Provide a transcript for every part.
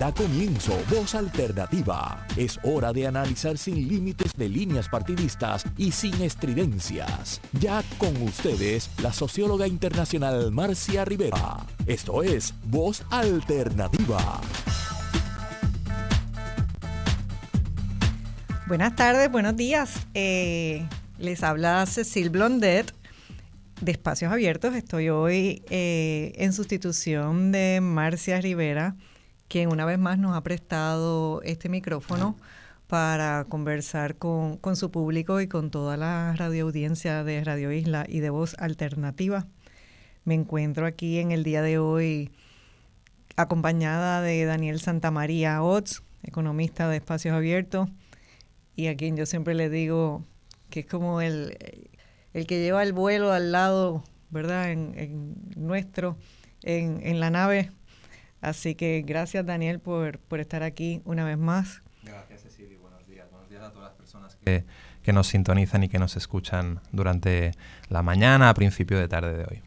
Da comienzo Voz Alternativa. Es hora de analizar sin límites de líneas partidistas y sin estridencias. Ya con ustedes, la socióloga internacional Marcia Rivera. Esto es Voz Alternativa. Buenas tardes, buenos días. Eh, les habla Cecil Blondet de Espacios Abiertos. Estoy hoy eh, en sustitución de Marcia Rivera, quien una vez más nos ha prestado este micrófono para conversar con, con su público y con toda la radioaudiencia de Radio Isla y de Voz Alternativa. Me encuentro aquí en el día de hoy acompañada de Daniel Santamaría Ots, economista de Espacios Abiertos, y a quien yo siempre le digo que es como el, el que lleva el vuelo al lado, ¿verdad? En, nuestro, en, en, la nave. Así que gracias Daniel por, por estar aquí una vez más. Gracias Cecilia, buenos días. Buenos días a todas las personas que, que nos sintonizan y que nos escuchan durante la mañana, a principio de tarde de hoy.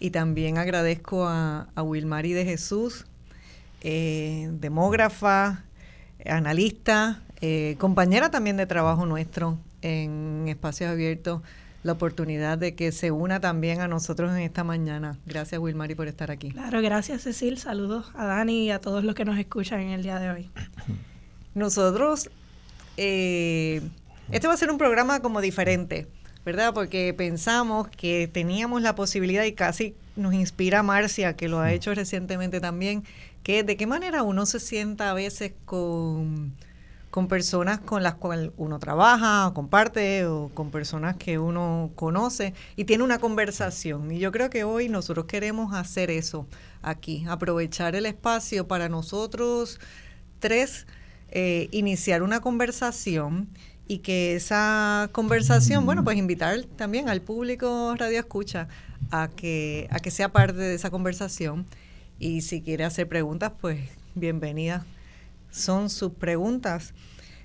Y también agradezco a, a Wilmary de Jesús, eh, demógrafa, analista, eh, compañera también de trabajo nuestro en Espacios Abiertos la oportunidad de que se una también a nosotros en esta mañana. Gracias, Wilmary, por estar aquí. Claro, gracias, Cecil. Saludos a Dani y a todos los que nos escuchan en el día de hoy. Nosotros, eh, este va a ser un programa como diferente, ¿verdad? Porque pensamos que teníamos la posibilidad y casi nos inspira Marcia, que lo ha hecho recientemente también, que de qué manera uno se sienta a veces con con personas con las cuales uno trabaja, o comparte, o con personas que uno conoce y tiene una conversación. Y yo creo que hoy nosotros queremos hacer eso aquí, aprovechar el espacio para nosotros tres eh, iniciar una conversación y que esa conversación, bueno, pues invitar también al público Radio Escucha a que, a que sea parte de esa conversación y si quiere hacer preguntas, pues bienvenida son sus preguntas.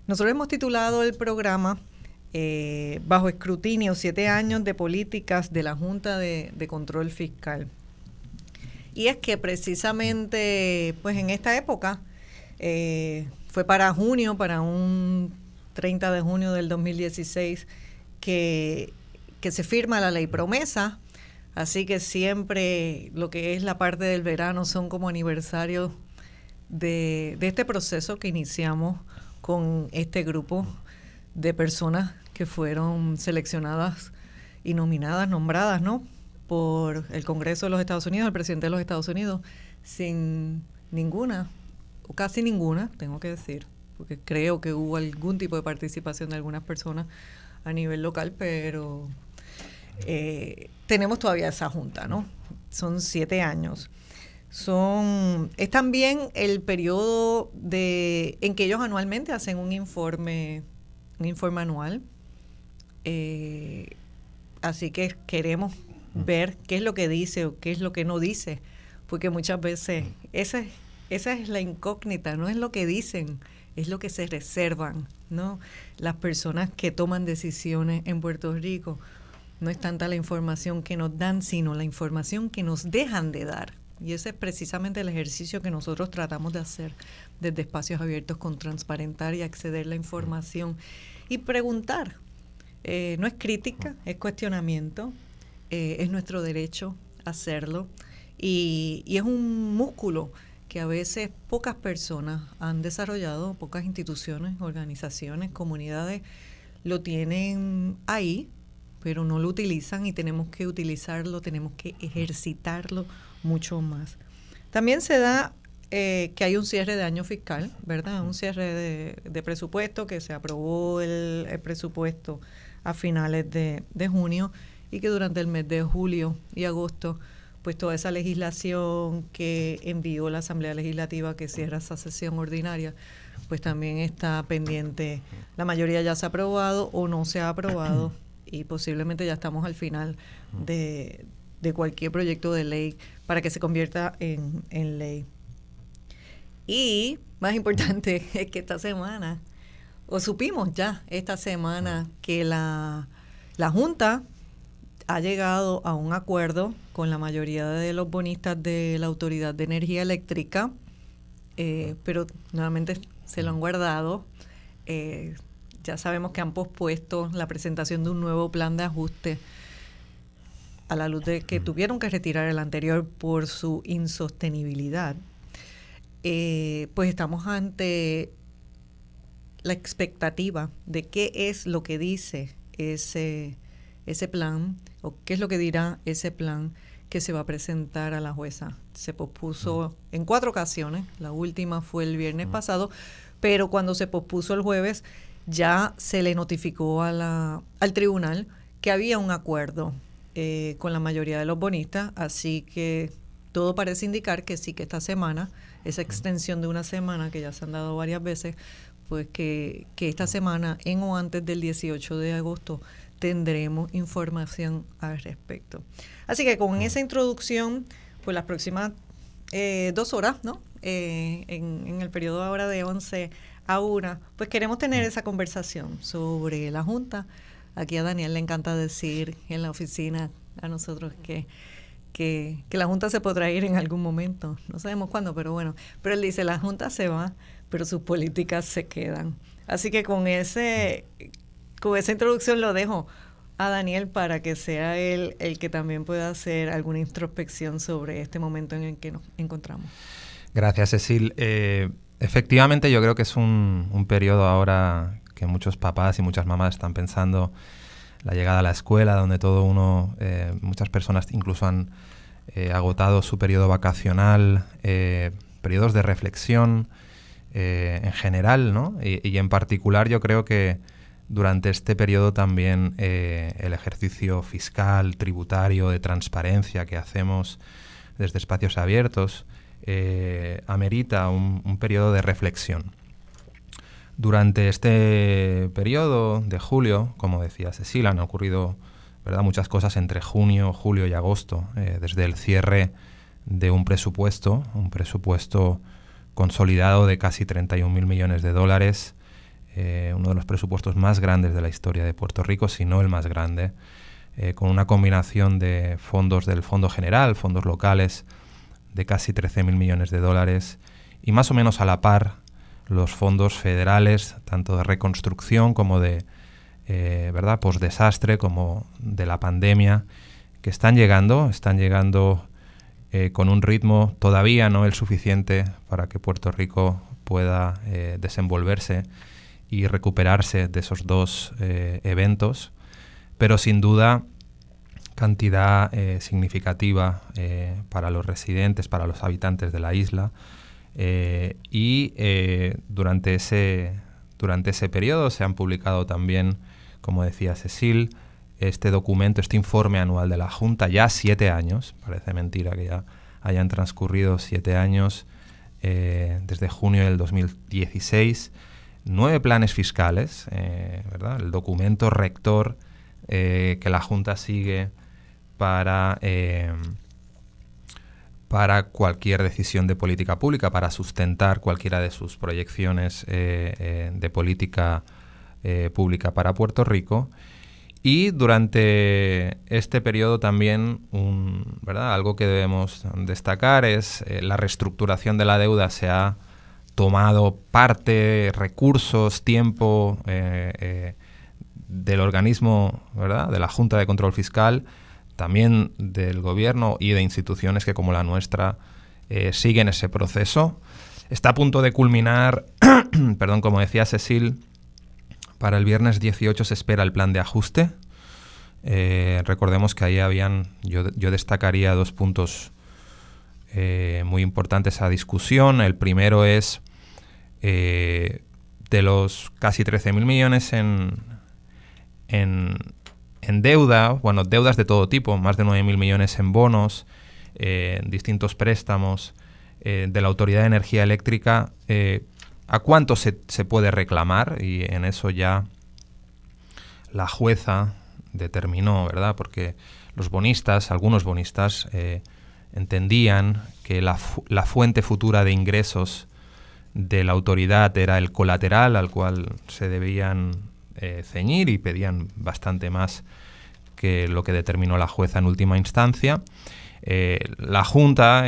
Nosotros hemos titulado el programa eh, Bajo escrutinio, siete años de políticas de la Junta de, Control Fiscal. Y es que precisamente, pues en esta época, eh, fue para junio, para un 30 de junio del 2016, que, que se firma la ley promesa. Así que siempre lo que es la parte del verano son como aniversarios de, este proceso que iniciamos con este grupo de personas que fueron seleccionadas y nominadas, nombradas, ¿no? Por el Congreso de los Estados Unidos, el presidente de los Estados Unidos, sin ninguna, o casi ninguna, tengo que decir, porque creo que hubo algún tipo de participación de algunas personas a nivel local, pero eh, tenemos todavía esa junta, ¿no? Son siete años son es también el periodo de en que ellos anualmente hacen un informe un informe anual. Eh, así que queremos ver qué es lo que dice o qué es lo que no dice porque muchas veces esa esa es la incógnita no es lo que dicen es lo que se reservan no las personas que toman decisiones en Puerto Rico. No es tanta la información que nos dan sino la información que nos dejan de dar y ese es precisamente el ejercicio que nosotros tratamos de hacer desde espacios abiertos con transparentar y acceder a la información y preguntar. Eh, no es crítica, es cuestionamiento, eh, es nuestro derecho hacerlo y, y es un músculo que a veces pocas personas han desarrollado, pocas instituciones, organizaciones, comunidades lo tienen ahí, pero no lo utilizan y tenemos que utilizarlo, tenemos que ejercitarlo mucho más. También se da eh, que hay un cierre de año fiscal, ¿verdad? Un cierre de, presupuesto, que se aprobó el, presupuesto a finales de, junio y que durante el mes de julio y agosto, pues toda esa legislación que envió la Asamblea Legislativa que cierra esa sesión ordinaria, pues también está pendiente. La mayoría ya se ha aprobado o no se ha aprobado y posiblemente ya estamos al final de, de cualquier proyecto de ley para que se convierta en, ley. Y más importante es que esta semana, o supimos ya esta semana, que la, la Junta ha llegado a un acuerdo con la mayoría de los bonistas de la Autoridad de Energía Eléctrica eh, pero nuevamente se lo han guardado. Eh, ya sabemos que han pospuesto la presentación de un nuevo plan de ajuste a la luz de que tuvieron que retirar el anterior por su insostenibilidad. Eh, pues estamos ante la expectativa de qué es lo que dice ese, ese plan o qué es lo que dirá ese plan que se va a presentar a la jueza. Se pospuso en cuatro ocasiones, la última fue el viernes pasado, pero cuando se pospuso el jueves ya se le notificó a la, al tribunal que había un acuerdo eh, con la mayoría de los bonistas, así que todo parece indicar que sí, que esta semana, esa extensión de una semana que ya se han dado varias veces, pues que, que esta semana, en o antes del 18 de agosto, tendremos información al respecto. Así que con esa introducción, pues las próximas eh, dos horas, ¿no? Eh, en, el periodo ahora de 11 a 1, pues queremos tener esa conversación sobre la Junta. Aquí a Daniel le encanta decir en la oficina a nosotros que, que, la Junta se podrá ir en algún momento. No sabemos cuándo, pero bueno. Pero él dice, la Junta se va, pero sus políticas se quedan. Así que con ese con esa introducción lo dejo a Daniel para que sea él el que también pueda hacer alguna introspección sobre este momento en el que nos encontramos. Gracias, Cecil. Eh, efectivamente, yo creo que es un, periodo ahora muchos papás y muchas mamás están pensando la llegada a la escuela, donde todo uno, eh, muchas personas incluso han eh, agotado su periodo vacacional, periodos de reflexión en general, ¿no? y en particular yo creo que durante este periodo también eh, el ejercicio fiscal, tributario, de transparencia que hacemos desde espacios abiertos eh, amerita un, periodo de reflexión. Durante este periodo de julio, como decía Cecilia, han ocurrido muchas cosas entre junio, julio y agosto, eh, desde el cierre de un presupuesto, un presupuesto consolidado de casi 31.000 millones de dólares, eh, uno de los presupuestos más grandes de la historia de Puerto Rico, si no el más grande, eh, con una combinación de fondos del Fondo General, fondos locales de casi 13.000 millones de dólares y más o menos a la par los fondos federales, tanto de reconstrucción como de eh, ¿verdad? desastre como de la pandemia, que están llegando, están llegando con un ritmo todavía no el suficiente para que Puerto Rico pueda desenvolverse y recuperarse de esos dos eh, eventos, pero sin duda cantidad eh, significativa eh, para los residentes, para los habitantes de la isla. Y durante, ese, durante ese periodo se han publicado también, como decía Cecil, este documento, este informe anual de la Junta, ya siete años, parece mentira que ya hayan transcurrido siete años desde junio del 2016 nueve planes fiscales, eh, ¿verdad? el documento rector eh, que la Junta sigue para, eh, para cualquier decisión de política pública, para sustentar cualquiera de sus proyecciones de política pública para Puerto Rico. Y durante este periodo también ¿verdad? algo que debemos destacar es la reestructuración de la deuda se ha tomado parte, recursos, tiempo eh, eh, del organismo, ¿verdad? de la Junta de Control Fiscal, también del gobierno y de instituciones que como la nuestra eh, siguen ese proceso. Está a punto de culminar, perdón, como decía Cecil, para el viernes 18 se espera el plan de ajuste. recordemos que ahí habían, yo, yo destacaría dos puntos muy importantes a discusión. El primero es eh, de los casi 13.000 millones en, en, deuda, bueno, deudas de todo tipo, más de 9.000 millones en bonos, eh, distintos préstamos eh, de la Autoridad de Energía Eléctrica, ¿a cuánto se, se, puede reclamar? Y en eso ya la jueza determinó, ¿verdad? Porque los bonistas, algunos bonistas, entendían que la, la fuente futura de ingresos de la autoridad era el colateral al cual se debían eh, ceñir y pedían bastante más que lo que determinó la jueza en última instancia. eh, la Junta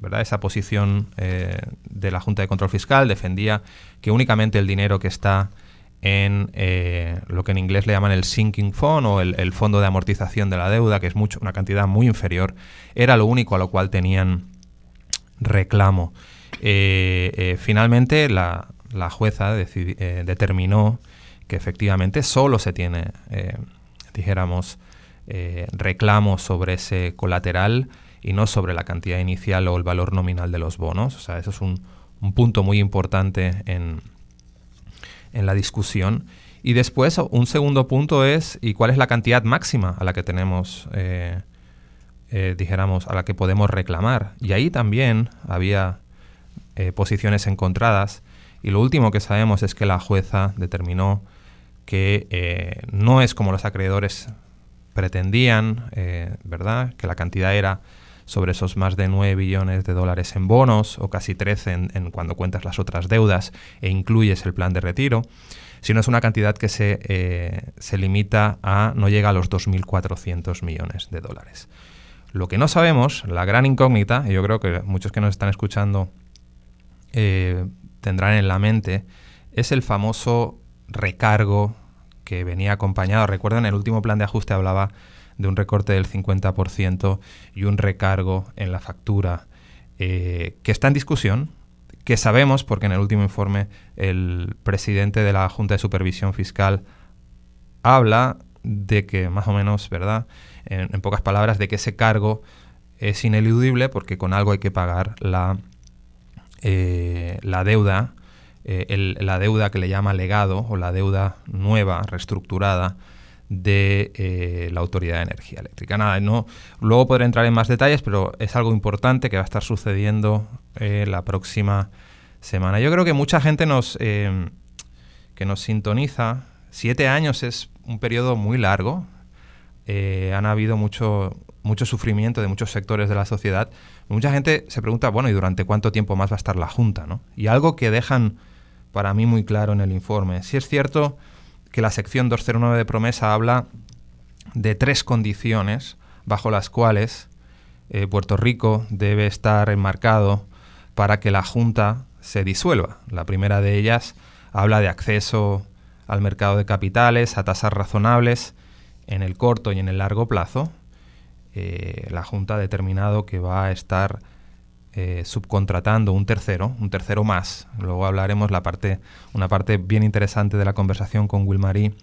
¿verdad? esa posición eh, de la Junta de Control Fiscal defendía que únicamente el dinero que está en lo que en inglés le llaman el sinking fund o el, fondo de amortización de la deuda, que es mucho, una cantidad muy inferior, era lo único a lo cual tenían reclamo. finalmente la, jueza determinó que efectivamente solo se tiene, dijéramos, eh, reclamos sobre ese colateral y no sobre la cantidad inicial o el valor nominal de los bonos. O sea, eso es un, punto muy importante en, en, la discusión. Y después, un segundo punto es, ¿y cuál es la cantidad máxima a la que tenemos, eh, eh, dijéramos, a la que podemos reclamar? Y ahí también había posiciones encontradas. Y lo último que sabemos es que la jueza determinó que no es como los acreedores pretendían, eh, ¿verdad?, que la cantidad era sobre esos más de 9 billones de dólares en bonos o casi 13 en, cuando cuentas las otras deudas e incluyes el plan de retiro, sino es una cantidad que se, eh, se limita a, no llega a los 2.400 millones de dólares. Lo que no sabemos, la gran incógnita, y yo creo que muchos que nos están escuchando eh, tendrán en la mente, es el famoso recargo que venía acompañado. Recuerdo en el último plan de ajuste hablaba de un recorte del 50% y un recargo en la factura eh, que está en discusión, que sabemos, porque en el último informe el presidente de la Junta de Supervisión Fiscal habla de que, más o menos, ¿verdad? En, pocas palabras, de que ese cargo es ineludible porque con algo hay que pagar la, eh, la deuda eh, la deuda que le llama legado o la deuda nueva, reestructurada de eh, la Autoridad de Energía Eléctrica. Nada, no, luego podré entrar en más detalles, pero es algo importante que va a estar sucediendo eh, la próxima semana. Yo creo que mucha gente nos, que nos sintoniza, siete años es un periodo muy largo, han habido mucho, mucho sufrimiento de muchos sectores de la sociedad. Mucha gente se pregunta, bueno, ¿y durante cuánto tiempo más va a estar la Junta? ¿no? Y algo que dejan para mí muy claro en el informe. Si es cierto que la sección 209 de promesa habla de tres condiciones bajo las cuales eh, Puerto Rico debe estar enmarcado para que la Junta se disuelva. La primera de ellas habla de acceso al mercado de capitales a tasas razonables en el corto y en el largo plazo. Eh, la Junta ha determinado que va a estar eh, subcontratando un tercero, un tercero más. Luego hablaremos la parte, una parte bien interesante de la conversación con Wilmarie.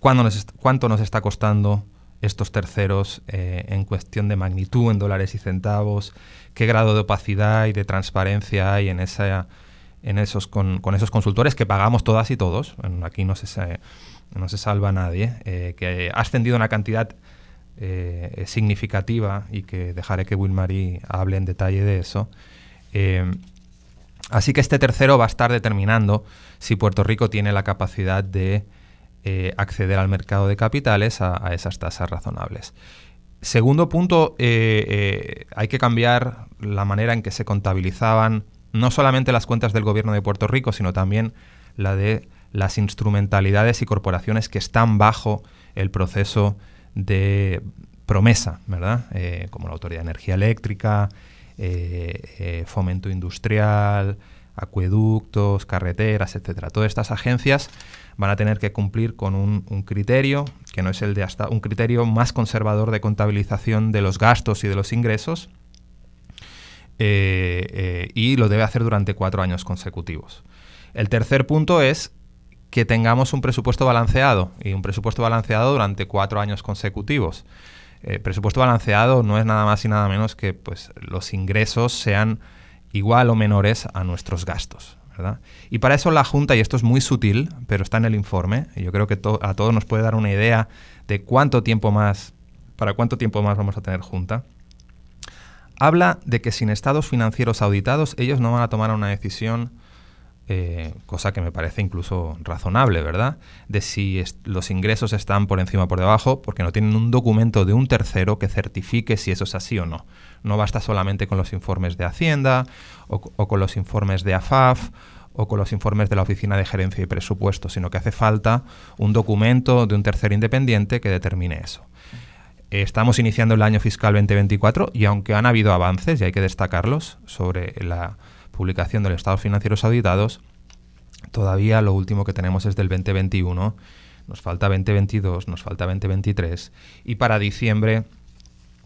Nos ¿Cuánto nos está costando estos terceros eh, en cuestión de magnitud, en dólares y centavos? ¿Qué grado de opacidad y de transparencia hay en, esa, en esos, con, esos consultores que pagamos todas y todos? aquí no se, no se salva nadie. Eh, que ha ascendido una cantidad eh, significativa y que dejaré que Wilmarie hable en detalle de eso. Eh, así que este tercero va a estar determinando si Puerto Rico tiene la capacidad de eh, acceder al mercado de capitales a, esas tasas razonables. Segundo punto, hay que cambiar la manera en que se contabilizaban no solamente las cuentas del gobierno de Puerto Rico, sino también la de las instrumentalidades y corporaciones que están bajo el proceso de promesa, ¿verdad? Eh, como la Autoridad de Energía Eléctrica, eh, eh, Fomento Industrial, acueductos, carreteras, etcétera. Todas estas agencias van a tener que cumplir con un, criterio que no es el de hasta un criterio más conservador de contabilización de los gastos y de los ingresos y lo debe hacer durante cuatro años consecutivos. El tercer punto es que tengamos un presupuesto balanceado y un presupuesto balanceado durante cuatro años consecutivos. Eh, presupuesto balanceado no es nada más y nada menos que pues, los ingresos sean igual o menores a nuestros gastos. Y para eso la Junta, y esto es muy sutil, pero está en el informe, y yo creo que a todos nos puede dar una idea de cuánto tiempo más, para cuánto tiempo más vamos a tener Junta, habla de que sin estados financieros auditados ellos no van a tomar una decisión eh, cosa que me parece incluso razonable, ¿verdad? De si los ingresos están por encima o por debajo, porque no tienen un documento de un tercero que certifique si eso es así o no. No basta solamente con los informes de Hacienda o, con los informes de AFAF o con los informes de la Oficina de Gerencia y Presupuesto, sino que hace falta un documento de un tercero independiente que determine eso. Estamos iniciando el año fiscal 2024 y aunque han habido avances, y hay que destacarlos, sobre la publicación de los estados financieros auditados, todavía lo último que tenemos es del 2021, nos falta 2022, nos falta 2023 y para diciembre,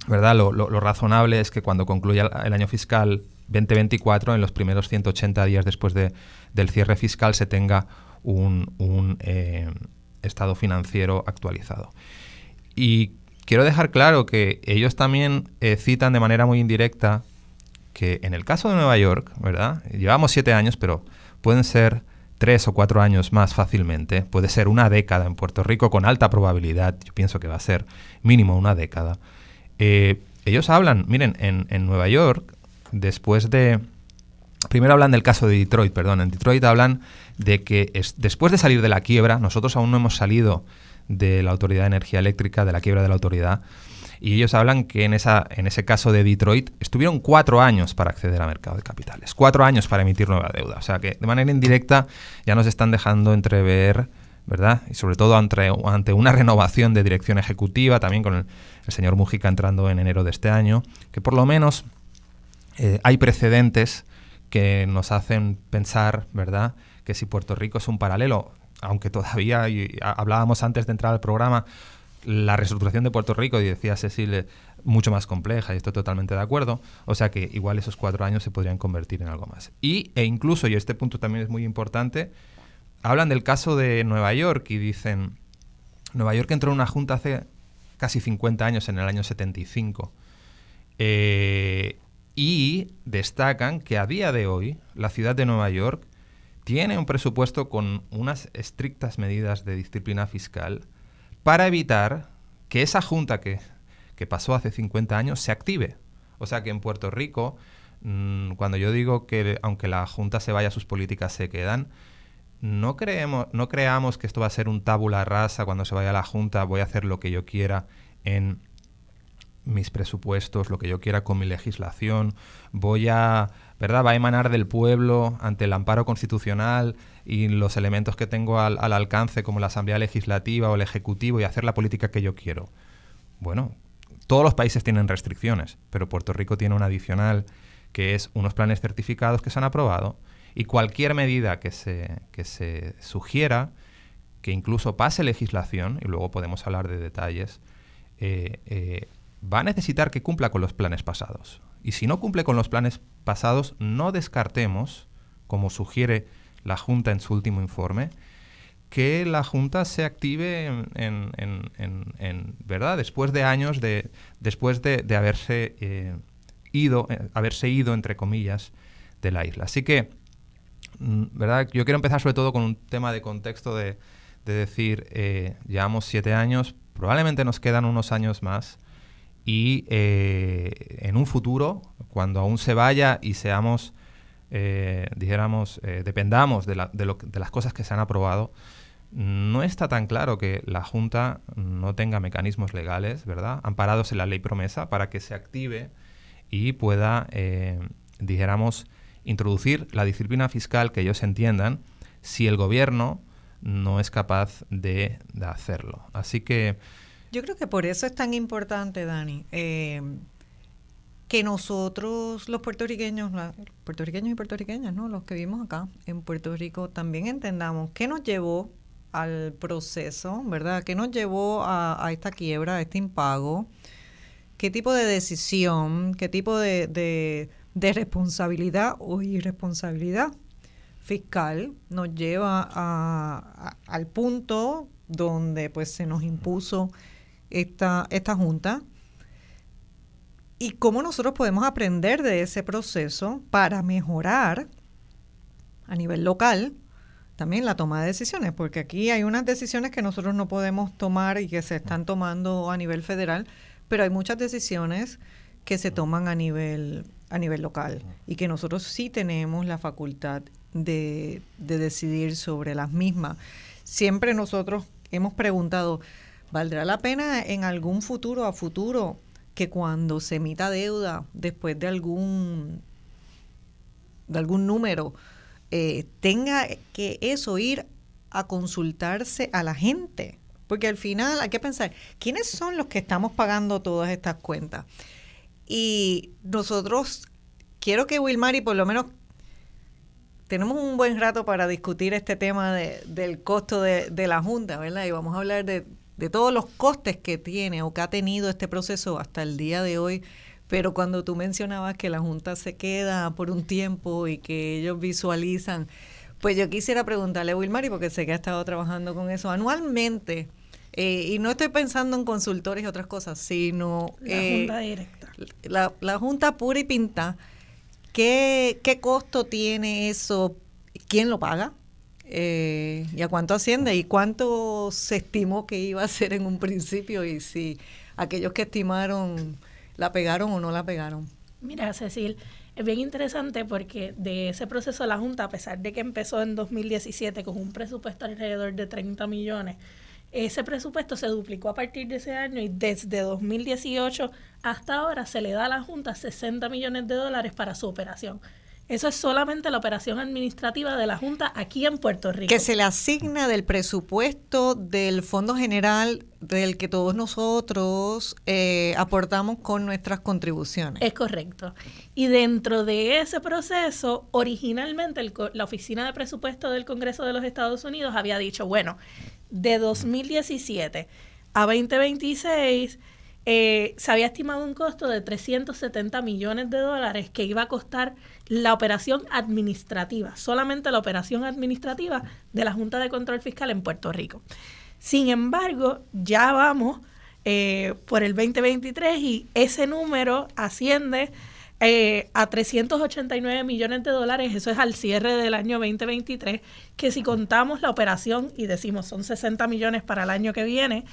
¿verdad? Lo, razonable es que cuando concluya el año fiscal 2024, en los primeros 180 días después de, del cierre fiscal, se tenga un, eh, estado financiero actualizado. Y quiero dejar claro que ellos también eh, citan de manera muy indirecta que en el caso de Nueva York, ¿verdad? Llevamos siete años, pero pueden ser tres o cuatro años más fácilmente, puede ser una década en Puerto Rico con alta probabilidad, yo pienso que va a ser mínimo una década. Eh, ellos hablan, miren, en, en, Nueva York, después de... Primero hablan del caso de Detroit, perdón, en Detroit hablan de que es, después de salir de la quiebra, nosotros aún no hemos salido de la Autoridad de Energía Eléctrica, de la quiebra de la autoridad, y ellos hablan que en, esa, en ese caso de Detroit estuvieron cuatro años para acceder al mercado de capitales, cuatro años para emitir nueva deuda. O sea que de manera indirecta ya nos están dejando entrever, ¿verdad? Y sobre todo ante, una renovación de dirección ejecutiva, también con el, señor Mujica entrando en enero de este año, que por lo menos eh, hay precedentes que nos hacen pensar, ¿verdad?, que si Puerto Rico es un paralelo, aunque todavía hablábamos antes de entrar al programa la reestructuración de Puerto Rico, y decía Cecil, mucho más compleja, y estoy totalmente de acuerdo. O sea que igual esos cuatro años se podrían convertir en algo más. Y, e incluso, y este punto también es muy importante, hablan del caso de Nueva York y dicen, Nueva York entró en una junta hace casi 50 años, en el año 75. Eh, y destacan que a día de hoy la ciudad de Nueva York tiene un presupuesto con unas estrictas medidas de disciplina fiscal para evitar que esa junta que, pasó hace 50 años se active. O sea que en Puerto Rico, mm, cuando yo digo que aunque la junta se vaya, sus políticas se quedan, no, creemos, no creamos que esto va a ser un tabula rasa cuando se vaya la junta, voy a hacer lo que yo quiera en mis presupuestos, lo que yo quiera con mi legislación, voy a, ¿verdad? Va a emanar del pueblo ante el amparo constitucional y los elementos que tengo al, alcance como la Asamblea Legislativa o el Ejecutivo y hacer la política que yo quiero. Bueno, todos los países tienen restricciones, pero Puerto Rico tiene una adicional que es unos planes certificados que se han aprobado y cualquier medida que se, que se sugiera, que incluso pase legislación, y luego podemos hablar de detalles, eh, eh, va a necesitar que cumpla con los planes pasados. Y si no cumple con los planes pasados, no descartemos, como sugiere la Junta en su último informe, que la Junta se active en, verdad después de años de después de, haberse eh, ido eh, haberse ido entre comillas de la isla. Así que mm, verdad yo quiero empezar sobre todo con un tema de contexto de, decir eh, llevamos siete años probablemente nos quedan unos años más y en un futuro cuando aún se vaya y seamos eh, dijéramos, eh, dependamos de, las cosas que se han aprobado, no está tan claro que la Junta no tenga mecanismos legales, ¿verdad?, amparados en la ley promesa para que se active y pueda, eh, dijéramos, introducir la disciplina fiscal que ellos entiendan si el gobierno no es capaz de, hacerlo. Así que... Yo creo que por eso es tan importante, Dani, que nosotros, los puertorriqueños, puertorriqueños y puertorriqueñas, ¿no? los que vivimos acá en Puerto Rico, también entendamos qué nos llevó al proceso, ¿verdad? ¿Qué nos llevó a, esta quiebra, a este impago? ¿Qué tipo de decisión, qué tipo de, responsabilidad o irresponsabilidad fiscal nos lleva a, al punto donde pues se nos impuso esta, esta junta y cómo nosotros podemos aprender de ese proceso para mejorar a nivel local también la toma de decisiones, porque aquí hay unas decisiones que nosotros no podemos tomar y que se están tomando a nivel federal, pero hay muchas decisiones que se toman a nivel a nivel local y que nosotros sí tenemos la facultad de, de decidir sobre las mismas. Siempre nosotros hemos preguntado, ¿valdrá la pena en algún futuro a futuro que cuando se emita deuda después de algún, de algún número, eh, tenga que eso ir a consultarse a la gente. Porque al final hay que pensar, ¿quiénes son los que estamos pagando todas estas cuentas? Y nosotros, quiero que Wilmary por lo menos tenemos un buen rato para discutir este tema del costo de, la Junta, ¿verdad? Y vamos a hablar de, de todos los costes que tiene o que ha tenido este proceso hasta el día de hoy. Pero cuando tú mencionabas que la Junta se queda por un tiempo y que ellos visualizan, pues yo quisiera preguntarle a Wilmary, porque sé que ha estado trabajando con eso anualmente, eh, y no estoy pensando en consultores y otras cosas, sino... La eh, Junta directa. La, la Junta pura y pinta, ¿qué, ¿qué costo tiene eso? ¿Quién lo paga? Eh, ¿Y a cuánto asciende? ¿Y cuánto se estimó que iba a ser en un principio? Y si aquellos que estimaron la pegaron o no la pegaron. Mira, Cecil, es bien interesante porque de ese proceso de la Junta, a pesar de que empezó en 2017 con un presupuesto alrededor de 30 millones, ese presupuesto se duplicó a partir de ese año y desde 2018 hasta ahora se le da a la Junta 60 millones de dólares para su operación. Eso es solamente la operación administrativa de la Junta aquí en Puerto Rico. Que se le asigna del presupuesto del Fondo General del que todos nosotros eh, aportamos con nuestras contribuciones. Es correcto. Y dentro de ese proceso, originalmente la Oficina de Presupuesto del Congreso de los Estados Unidos había dicho, bueno, de 2017 a 2026 eh, se había estimado un costo de 370 millones de dólares que iba a costar la operación administrativa, solamente la operación administrativa de la Junta de Control Fiscal en Puerto Rico. Sin embargo, ya vamos eh, por el 2023 y ese número asciende eh, a 389 millones de dólares, eso es al cierre del año 2023, que si contamos la operación y decimos son 60 millones para el año que viene,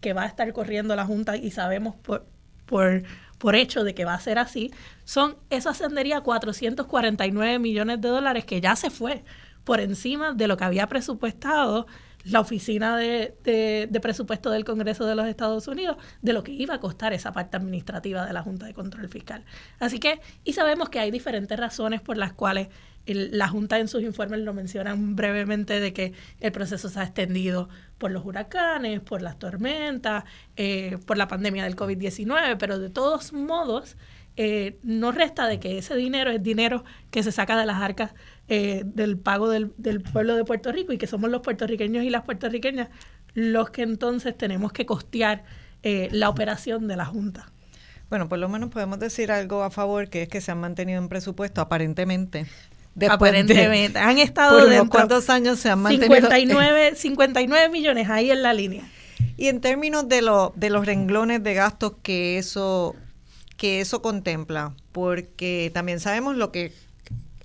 que va a estar corriendo la Junta y sabemos por, por, por hecho de que va a ser así, son, eso ascendería a 449 millones de dólares que ya se fue por encima de lo que había presupuestado la oficina de, de, presupuesto del Congreso de los Estados Unidos de lo que iba a costar esa parte administrativa de la Junta de Control Fiscal. Así que, y sabemos que hay diferentes razones por las cuales la Junta en sus informes lo mencionan brevemente de que el proceso se ha extendido por los huracanes, por las tormentas, eh, por la pandemia del COVID-19, pero de todos modos eh, no resta de que ese dinero es dinero que se saca de las arcas eh, del pago del, del pueblo de Puerto Rico y que somos los puertorriqueños y las puertorriqueñas los que entonces tenemos que costear la operación de la Junta. Bueno, por lo menos podemos decir algo a favor, que es que se han mantenido en presupuesto aparentemente Aparentemente. han estado de cuántos años se han mantenido. 59, 59 millones ahí en la línea. Y en términos de, lo, de los renglones de gastos que eso, que eso contempla, porque también sabemos lo que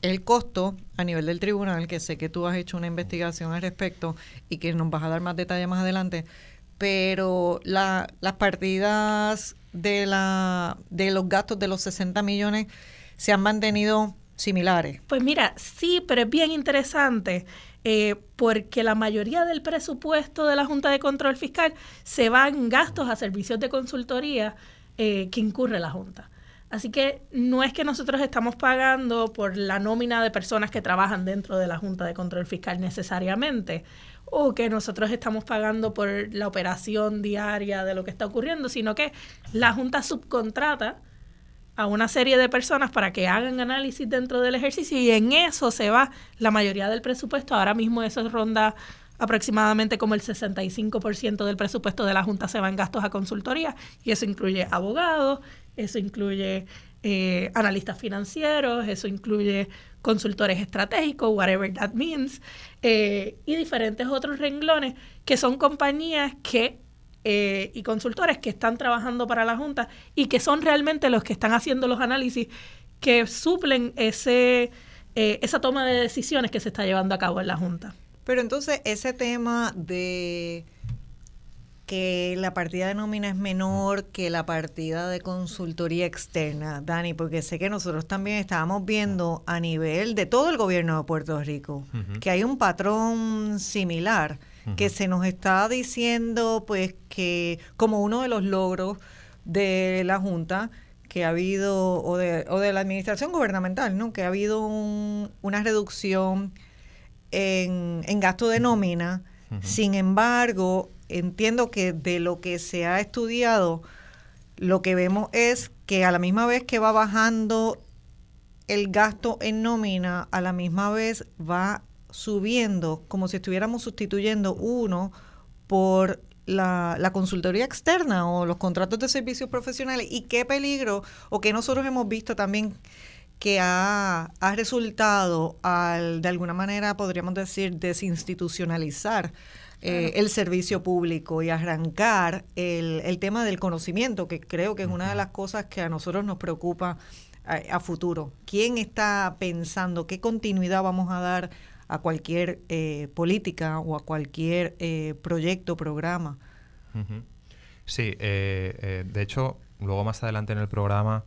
el costo a nivel del tribunal, que sé que tú has hecho una investigación al respecto y que nos vas a dar más detalle más adelante, pero la, las partidas de, la, de los gastos de los 60 millones se han mantenido similares. Pues mira, sí, pero es bien interesante eh, porque la mayoría del presupuesto de la Junta de Control Fiscal se va en gastos a servicios de consultoría eh, que incurre la Junta. Así que no es que nosotros estamos pagando por la nómina de personas que trabajan dentro de la Junta de Control Fiscal necesariamente, o que nosotros estamos pagando por la operación diaria de lo que está ocurriendo, sino que la Junta subcontrata a una serie de personas para que hagan análisis dentro del ejercicio y en eso se va la mayoría del presupuesto. Ahora mismo eso ronda aproximadamente como el 65% del presupuesto de la Junta se va en gastos a consultoría y eso incluye abogados, eso incluye eh, analistas financieros, eso incluye consultores estratégicos, whatever that means, eh, y diferentes otros renglones que son compañías que eh, y consultores que están trabajando para la Junta y que son realmente los que están haciendo los análisis que suplen ese, eh, esa toma de decisiones que se está llevando a cabo en la Junta. Pero entonces ese tema de que la partida de nómina es menor que la partida de consultoría externa, Dani, porque sé que nosotros también estábamos viendo a nivel de todo el gobierno de Puerto Rico que hay un patrón similar que se nos está diciendo pues que como uno de los logros de la Junta que ha habido, o de, o de la administración gubernamental, ¿no? que ha habido una reducción en, en gasto de nómina, sin embargo, entiendo que de lo que se ha estudiado, lo que vemos es que a la misma vez que va bajando el gasto en nómina, a la misma vez va subiendo, como si estuviéramos sustituyendo uno por la, la, consultoría externa o los contratos de servicios profesionales. Y qué peligro o que nosotros hemos visto también que ha, ha resultado al, de alguna manera, podríamos decir, desinstitucionalizar eh, el servicio público y arrancar el, el, tema del conocimiento, que creo que es una de las cosas que a nosotros nos preocupa a, futuro. ¿Quién está pensando qué continuidad vamos a dar a cualquier eh, política o a cualquier eh, proyecto, programa? Sí, de hecho, luego más adelante en el programa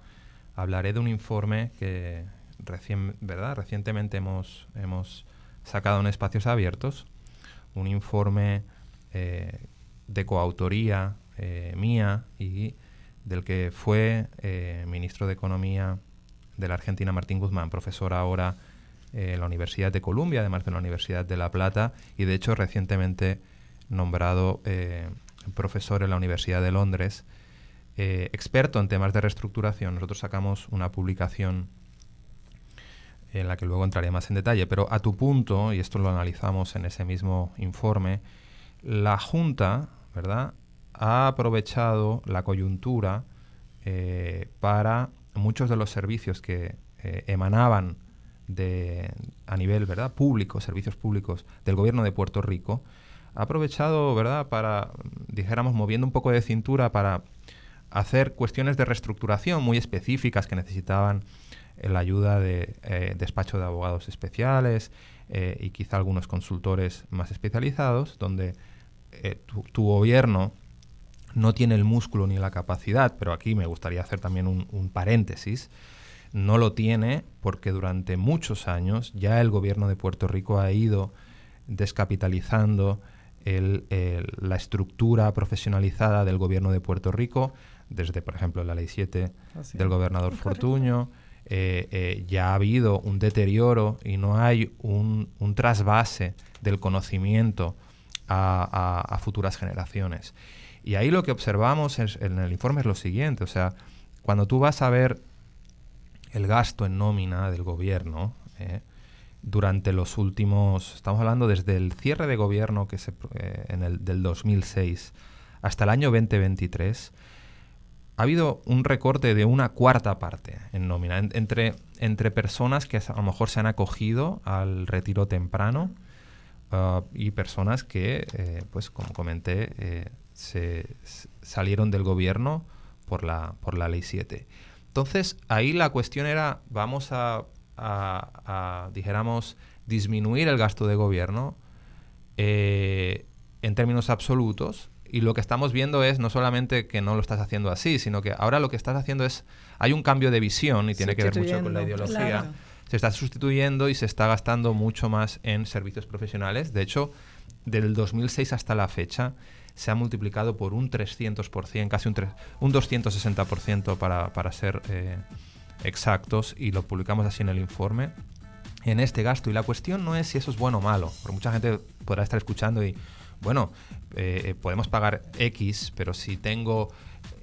hablaré de un informe que recién, ¿verdad? recientemente hemos, hemos sacado en espacios abiertos, un informe eh, de coautoría eh, mía y del que fue eh, ministro de Economía de la Argentina, Martín Guzmán, profesor ahora en la Universidad de Columbia, además de la Universidad de La Plata, y de hecho recientemente nombrado profesor en la Universidad de Londres eh, experto en temas de reestructuración. Nosotros sacamos una publicación en la que luego entraré más en detalle, pero a tu punto, y esto lo analizamos en ese mismo informe, la Junta, ¿verdad?, ha aprovechado la coyuntura eh, para muchos de los servicios que eh, emanaban de, a nivel ¿verdad? público, servicios públicos del gobierno de Puerto Rico, ha aprovechado, ¿verdad?, para, dijéramos, moviendo un poco de cintura para hacer cuestiones de reestructuración muy específicas que necesitaban eh, la ayuda de eh, despacho de abogados especiales eh, y quizá algunos consultores más especializados, donde tu, gobierno no tiene el músculo ni la capacidad, pero aquí me gustaría hacer también un, paréntesis, no lo tiene porque durante muchos años ya el gobierno de Puerto Rico ha ido descapitalizando la estructura profesionalizada del gobierno de Puerto Rico, desde, por ejemplo, la Ley 7 del gobernador Fortuño. Eh, eh, ya ha habido un deterioro y no hay un, trasvase del conocimiento a, futuras generaciones. Y ahí lo que observamos en el informe es lo siguiente, o sea, cuando tú vas a ver el gasto en nómina del gobierno, eh, durante los últimos, estamos hablando desde el cierre de gobierno que se, en el, del 2006 hasta el año 2023, ha habido un recorte de una cuarta parte en nómina, entre, entre personas que a lo mejor se han acogido al retiro temprano uh, y personas que, eh, pues como comenté, eh, se, salieron del gobierno por la, por la ley 7. Entonces, ahí la cuestión era, vamos a, dijéramos, disminuir el gasto de gobierno eh, en términos absolutos, y lo que estamos viendo es no solamente que no lo estás haciendo así, sino que ahora lo que estás haciendo es, hay un cambio de visión y tiene que ver mucho con la ideología. Se está sustituyendo y se está gastando mucho más en servicios profesionales. De hecho, del 2006 hasta la fecha se ha multiplicado por un 300%, casi un, un 260% para, para ser eh, exactos, y lo publicamos así en el informe, en este gasto. Y la cuestión no es si eso es bueno o malo, porque mucha gente podrá estar escuchando y, bueno, eh, podemos pagar X, pero si tengo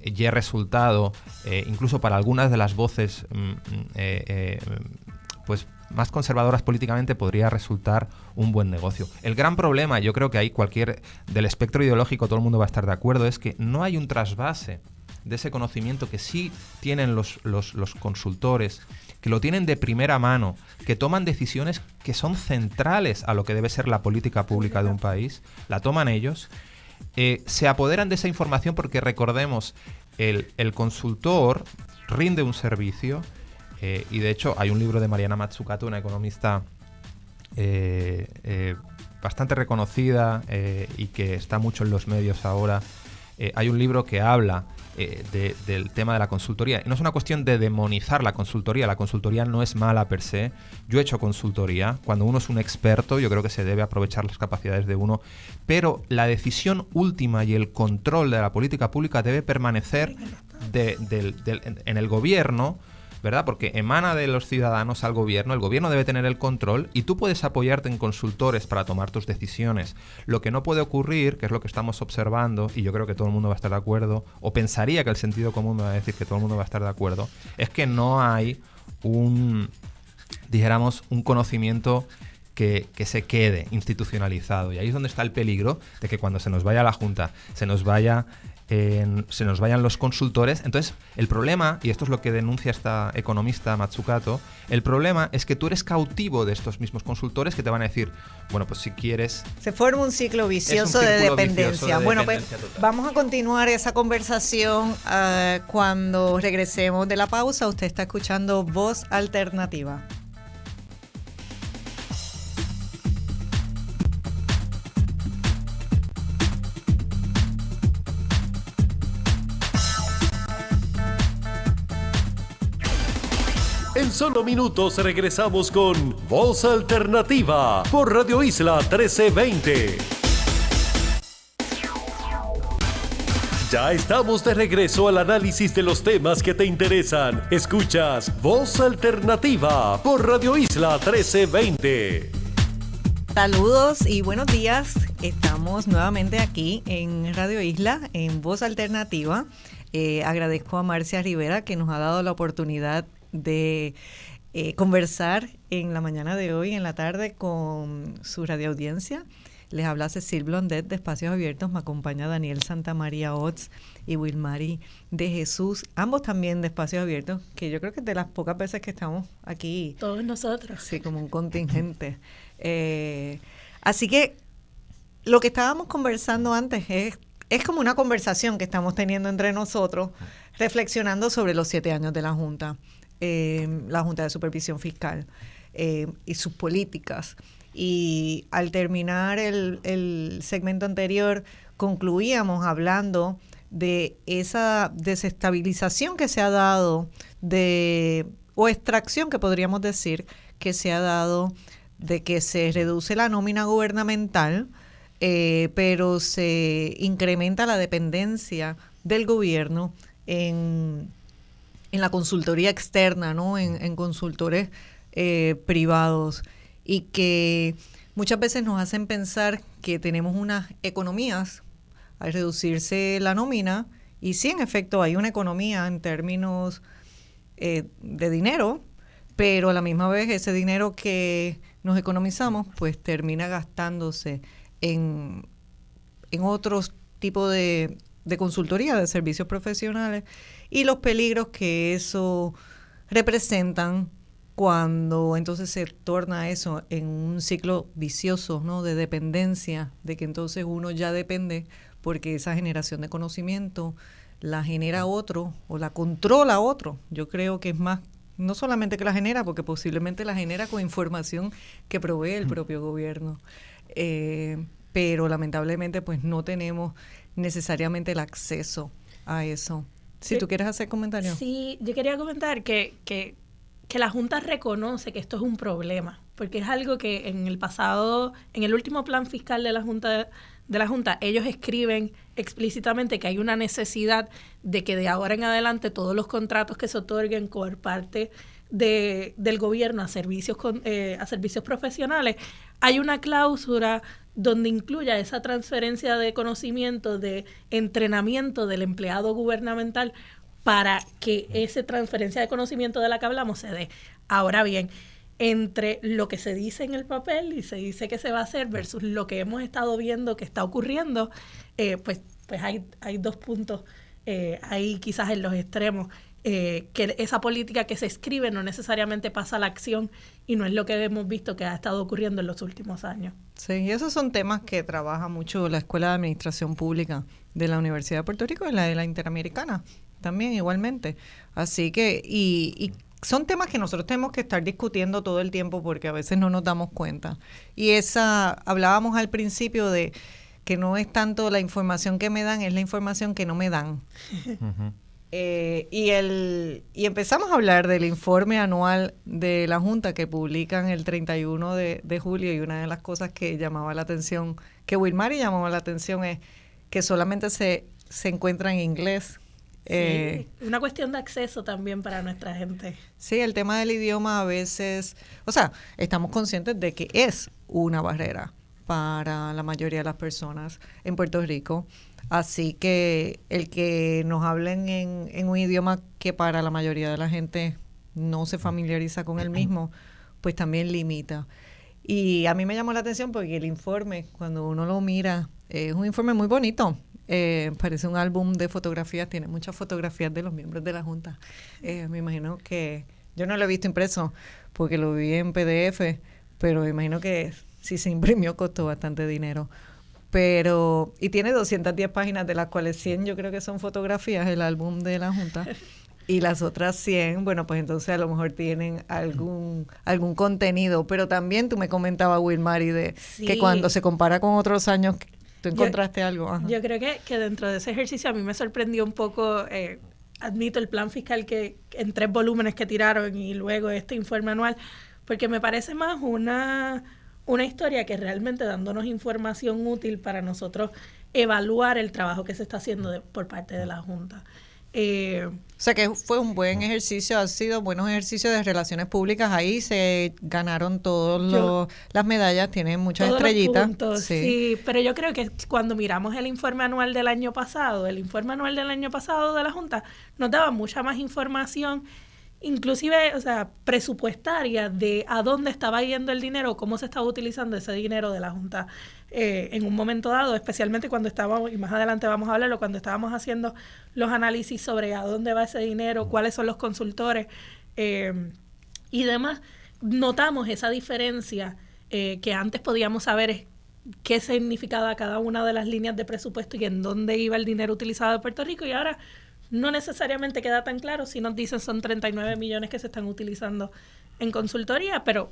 Y resultado, eh, incluso para algunas de las voces mm, mm, pues más conservadoras políticamente podría resultar un buen negocio. El gran problema, yo creo que ahí cualquier del espectro ideológico todo el mundo va a estar de acuerdo, es que no hay un trasvase de ese conocimiento que sí tienen los, los, consultores que lo tienen de primera mano, que toman decisiones que son centrales a lo que debe ser la política pública de un país, la toman ellos, eh, se apoderan de esa información porque recordemos, el, consultor rinde un servicio eh, y de hecho hay un libro de Mariana Matsukato, una economista eh, bastante reconocida y que está mucho en los medios ahora. hay un libro que habla eh, del tema de la consultoría. No es una cuestión de demonizar la consultoría, la consultoría no es mala per se. Yo he hecho consultoría, cuando uno es un experto yo creo que se debe aprovechar las capacidades de uno, pero la decisión última y el control de la política pública debe permanecer en el gobierno ¿verdad? Porque emana de los ciudadanos al gobierno, el gobierno debe tener el control y tú puedes apoyarte en consultores para tomar tus decisiones. Lo que no puede ocurrir, que es lo que estamos observando, y yo creo que todo el mundo va a estar de acuerdo, o pensaría que el sentido común va a decir que todo el mundo va a estar de acuerdo, es que no hay un, dijéramos, un conocimiento que, que, se quede institucionalizado. Y ahí es donde está el peligro de que cuando se nos vaya la Junta, se nos vaya se nos vayan los consultores. Entonces, el problema, y esto es lo que denuncia esta economista Matsukato, el problema es que tú eres cautivo de estos mismos consultores que te van a decir, bueno, pues si quieres... Se forma un ciclo vicioso de dependencia. bueno, pues vamos a continuar esa conversación uh, cuando regresemos de la pausa. Usted está escuchando Voz Alternativa. En solo minutos regresamos con Voz Alternativa por Radio Isla 1320. Ya estamos de regreso al análisis de los temas que te interesan. Escuchas Voz Alternativa por Radio Isla 1320. Saludos y buenos días. Estamos nuevamente aquí en Radio Isla, en Voz Alternativa. Eh, agradezco a Marcia Rivera que nos ha dado la oportunidad de eh, conversar en la mañana de hoy, en la tarde, con su radioaudiencia. Les habla Cecil Blondet de Espacios Abiertos, me acompaña Daniel Santamaría Ots y Wilmary de Jesús, ambos también de Espacios Abiertos, que yo creo que es de las pocas veces que estamos aquí. Todos nosotros. Sí, como un contingente. Eh, así que lo que estábamos conversando antes es, es como una conversación que estamos teniendo entre nosotros, reflexionando sobre los siete años de la Junta. Em, la Junta de Supervisión Fiscal em, y sus políticas. Y al terminar el, segmento anterior, concluíamos hablando de esa desestabilización que se ha dado de o extracción que podríamos decir que se ha dado de que se reduce la nómina gubernamental, eh, pero se incrementa la dependencia del gobierno en en la consultoría externa, ¿no? En, consultores eh, privados y que muchas veces nos hacen pensar que tenemos unas economías al reducirse la nómina y sí, en efecto, hay una economía en términos eh, de dinero, pero a la misma vez ese dinero que nos economizamos pues termina gastándose en, en otros tipos de, de consultoría, de servicios profesionales y los peligros que eso representan cuando entonces se torna eso en un ciclo vicioso, ¿no? De dependencia, de que entonces uno ya depende porque esa generación de conocimiento la genera otro o la controla otro. Yo creo que es más, no solamente que la genera, porque posiblemente la genera con información que provee el propio gobierno. Eh, pero lamentablemente pues no tenemos necesariamente el acceso a eso. Si tú quieres hacer comentarios. Sí, yo quería comentar que, que, que la Junta reconoce que esto es un problema, porque es algo que en el pasado, en el último plan fiscal de la Junta de la Junta, ellos escriben explícitamente que hay una necesidad de que de ahora en adelante todos los contratos que se otorguen por parte de, del gobierno a servicios, con, eh, a servicios profesionales, hay una cláusula donde incluya esa transferencia de conocimiento, de entrenamiento del empleado gubernamental para que esa transferencia de conocimiento de la que hablamos se dé. Ahora bien, entre lo que se dice en el papel y se dice que se va a hacer versus lo que hemos estado viendo que está ocurriendo, eh, pues, pues hay, hay dos puntos eh, ahí quizás en los extremos. Eh, que esa política que se escribe no necesariamente pasa a la acción y no es lo que hemos visto que ha estado ocurriendo en los últimos años. Sí, y esos son temas que trabaja mucho la Escuela de Administración Pública de la Universidad de Puerto Rico y la de la Interamericana también igualmente. Así que, y, y son temas que nosotros tenemos que estar discutiendo todo el tiempo porque a veces no nos damos cuenta. Y esa, hablábamos al principio de que no es tanto la información que me dan, es la información que no me dan. Eh, y, el, y empezamos a hablar del informe anual de la Junta que publican el 31 de, de julio y una de las cosas que llamaba la atención, que Wilmary llamaba la atención es que solamente se, se encuentra en inglés Eh, una cuestión de acceso también para nuestra gente. Sí, el tema del idioma a veces, o sea, estamos conscientes de que es una barrera para la mayoría de las personas en Puerto Rico. Así que el que nos hablen en, en un idioma que para la mayoría de la gente no se familiariza con el mismo, pues también limita. Y a mí me llamó la atención porque el informe, cuando uno lo mira, es un informe muy bonito. Eh, parece un álbum de fotografías, tiene muchas fotografías de los miembros de la Junta. Eh, me imagino que yo no lo he visto impreso porque lo vi en PDF, pero me imagino que si se imprimió costó bastante dinero. Pero, y tiene 210 páginas, de las cuales 100 yo creo que son fotografías, el álbum de la Junta. Y las otras 100, bueno, pues entonces a lo mejor tienen algún algún contenido. Pero también tú me comentabas, Wilmary, de que cuando se compara con otros años, tú encontraste algo. Yo creo que, que dentro de ese ejercicio a mí me sorprendió un poco, eh, admito, el plan fiscal que en tres volúmenes que tiraron y luego este informe anual, porque me parece más una, una historia que realmente dándonos información útil para nosotros evaluar el trabajo que se está haciendo por parte de la Junta. Eh, o sea que fue un buen ejercicio, ha sido buenos ejercicios de relaciones públicas. Ahí se ganaron todas las medallas, tienen muchas estrellitas. sí. pero yo creo que cuando miramos el informe anual del año pasado, el informe anual del año pasado de la Junta nos daba mucha más información inclusive, o sea, presupuestaria de a dónde estaba yendo el dinero, cómo se estaba utilizando ese dinero de la Junta eh, en un momento dado, especialmente cuando estábamos, y más adelante vamos a hablarlo, cuando estábamos haciendo los análisis sobre a dónde va ese dinero, cuáles son los consultores eh, y demás, notamos esa diferencia eh, que antes podíamos saber qué significaba cada una de las líneas de presupuesto y en dónde iba el dinero utilizado de Puerto Rico y ahora no necesariamente queda tan claro si nos dicen son 39 millones que se están utilizando en consultoría, pero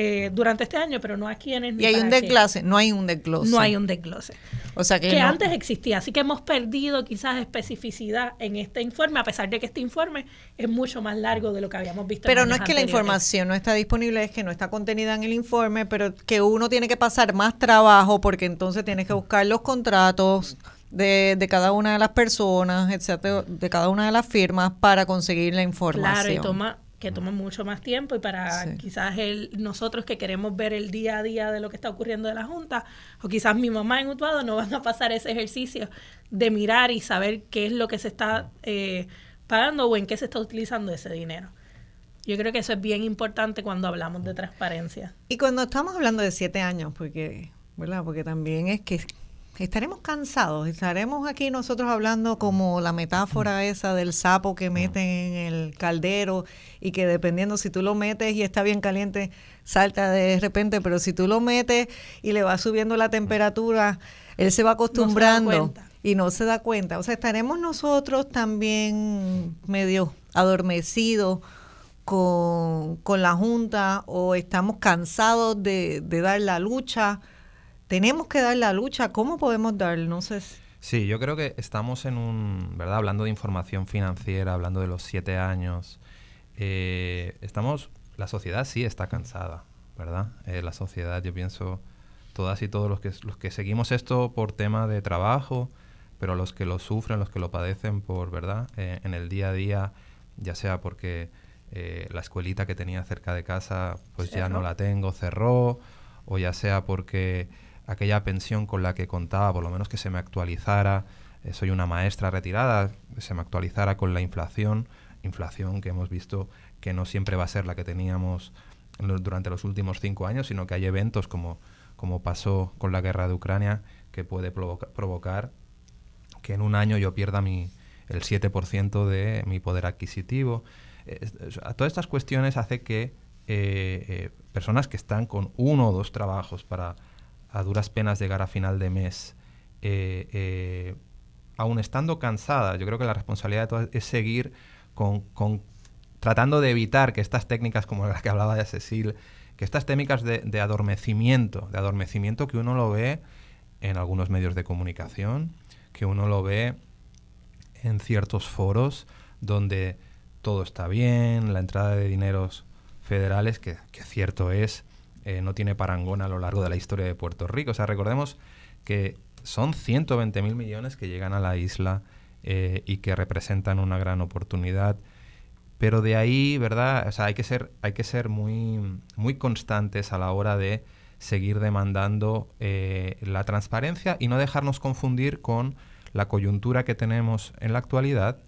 eh, durante este año, pero no a quienes. Y hay un desglose, no hay un desglose. No hay un desglose. O sea que, que antes existía, así que hemos perdido quizás especificidad en este informe, a pesar de que este informe es mucho más largo de lo que habíamos visto. Pero no es que la información no está disponible, es que no está contenida en el informe, pero que uno tiene que pasar más trabajo porque entonces tienes que buscar los contratos de, de cada una de las personas, etcétera, de cada una de las firmas para conseguir la información. Claro, y toma que toma mucho más tiempo y para quizás el, nosotros que queremos ver el día a día de lo que está ocurriendo de la Junta, o quizás mi mamá en Utuado no van a pasar ese ejercicio de mirar y saber qué es lo que se está eh, pagando o en qué se está utilizando ese dinero. Yo creo que eso es bien importante cuando hablamos de transparencia. Y cuando estamos hablando de siete años, porque, ¿verdad? Porque también es que estaremos cansados, estaremos aquí nosotros hablando como la metáfora esa del sapo que meten en el caldero y que dependiendo si tú lo metes y está bien caliente, salta de repente, pero si tú lo metes y le vas subiendo la temperatura, él se va acostumbrando y no se da cuenta. O sea, estaremos nosotros también medio adormecidos con, con la Junta o estamos cansados de, de dar la lucha tenemos que dar la lucha. ¿Cómo podemos dar? No sé. Sí, yo creo que estamos en un, ¿verdad? Hablando de información financiera, hablando de los siete años, eh, estamos, la sociedad sí está cansada, ¿verdad? Eh, la sociedad, yo pienso, todas y todos los que, los que seguimos esto por tema de trabajo, pero los que lo sufren, los que lo padecen por, ¿verdad? Eh, en el día a día, ya sea porque la escuelita que tenía cerca de casa, pues ya no la tengo, cerró, o ya sea porque aquella pensión con la que contaba, por lo menos que se me actualizara, eh, soy una maestra retirada, se me actualizara con la inflación, inflación que hemos visto que no siempre va a ser la que teníamos durante los últimos cinco años, sino que hay eventos como, como pasó con la guerra de Ucrania que puede provocar que en un año yo pierda mi, el 7% de mi poder adquisitivo. todas estas cuestiones hace que eh, eh, personas que están con uno o dos trabajos para a duras penas llegar a final de mes, eh, eh, aún estando cansada, yo creo que la responsabilidad de todas es seguir con, tratando de evitar que estas técnicas como las que hablaba de Cecil, que estas técnicas de, adormecimiento, de adormecimiento que uno lo ve en algunos medios de comunicación, que uno lo ve en ciertos foros donde todo está bien, la entrada de dineros federales, que, que cierto es, eh, no tiene parangón a lo largo de la historia de Puerto Rico. O sea, recordemos que son 120 mil millones que llegan a la isla eh, y que representan una gran oportunidad. Pero de ahí, ¿verdad? O sea, hay que ser, hay que ser muy, muy constantes a la hora de seguir demandando eh, la transparencia y no dejarnos confundir con la coyuntura que tenemos en la actualidad,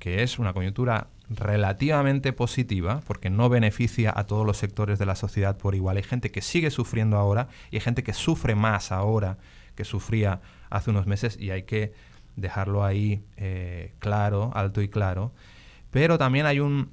que es una coyuntura relativamente positiva, porque no beneficia a todos los sectores de la sociedad por igual. Hay gente que sigue sufriendo ahora y hay gente que sufre más ahora que sufría hace unos meses y hay que dejarlo ahí eh, claro, alto y claro. Pero también hay, un,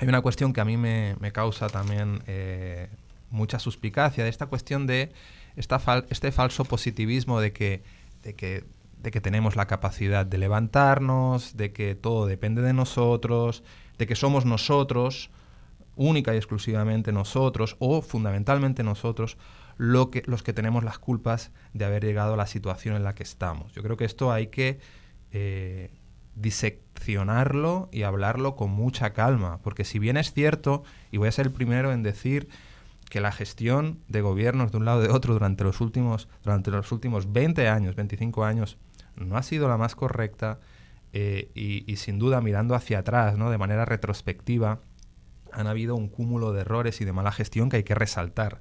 hay una cuestión que a mí me, causa también eh, mucha suspicacia, de esta cuestión de esta este falso positivismo de que, de que de que tenemos la capacidad de levantarnos, de que todo depende de nosotros, de que somos nosotros, única y exclusivamente nosotros, o fundamentalmente nosotros, lo que, los que tenemos las culpas de haber llegado a la situación en la que estamos. Yo creo que esto hay que eh, diseccionarlo y hablarlo con mucha calma, porque si bien es cierto, y voy a ser el primero en decir que la gestión de gobiernos de un lado de otro durante los últimos, durante los últimos 20 años, 25 años, no ha sido la más correcta eh, y, sin duda mirando hacia atrás, ¿no? de manera retrospectiva, han habido un cúmulo de errores y de mala gestión que hay que resaltar.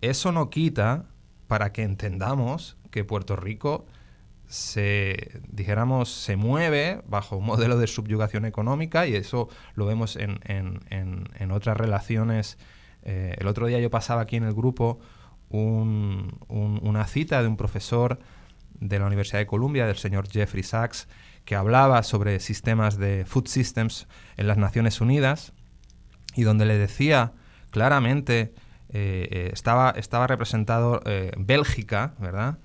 eso no quita para que entendamos que Puerto Rico se, dijéramos, se mueve bajo un modelo de subyugación económica y eso lo vemos en, otras relaciones. Eh, el otro día yo pasaba aquí en el grupo una cita de un profesor de la Universidad de Columbia, del señor Jeffrey Sachs, que hablaba sobre sistemas de food systems en las Naciones Unidas y donde le decía claramente, eh, eh, estaba, estaba representado eh, Bélgica, ¿verdad?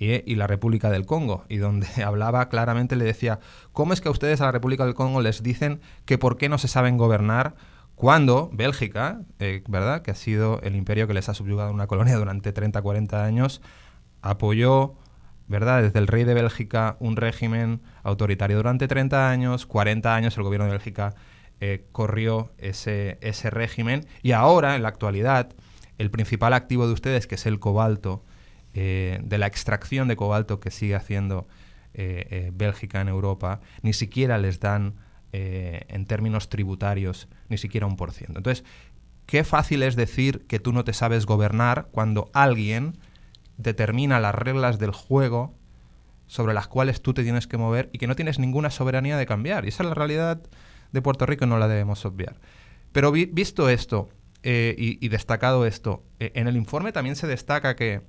Y, la República del Congo, y donde hablaba claramente, le decía, ¿cómo es que a ustedes a la República del Congo les dicen que por qué no se saben gobernar cuando Bélgica, ¿verdad? Que ha sido el imperio que les ha subyugado una colonia durante 30, 40 años, apoyó ¿verdad? Desde el rey de Bélgica, un régimen autoritario durante 30 años, 40 años el gobierno de Bélgica eh, corrió ese, ese régimen y ahora, en la actualidad, el principal activo de ustedes, que es el cobalto, eh, de la extracción de cobalto que sigue haciendo eh, Bélgica en Europa, ni siquiera les dan, en términos tributarios, ni siquiera un por ciento. Entonces, qué fácil es decir que tú no te sabes gobernar cuando alguien determina las reglas del juego sobre las cuales tú te tienes que mover y que no tienes ninguna soberanía de cambiar. Y esa es la realidad de Puerto Rico y no la debemos obviar. Pero visto esto eh, y, destacado esto, eh, en el informe también se destaca que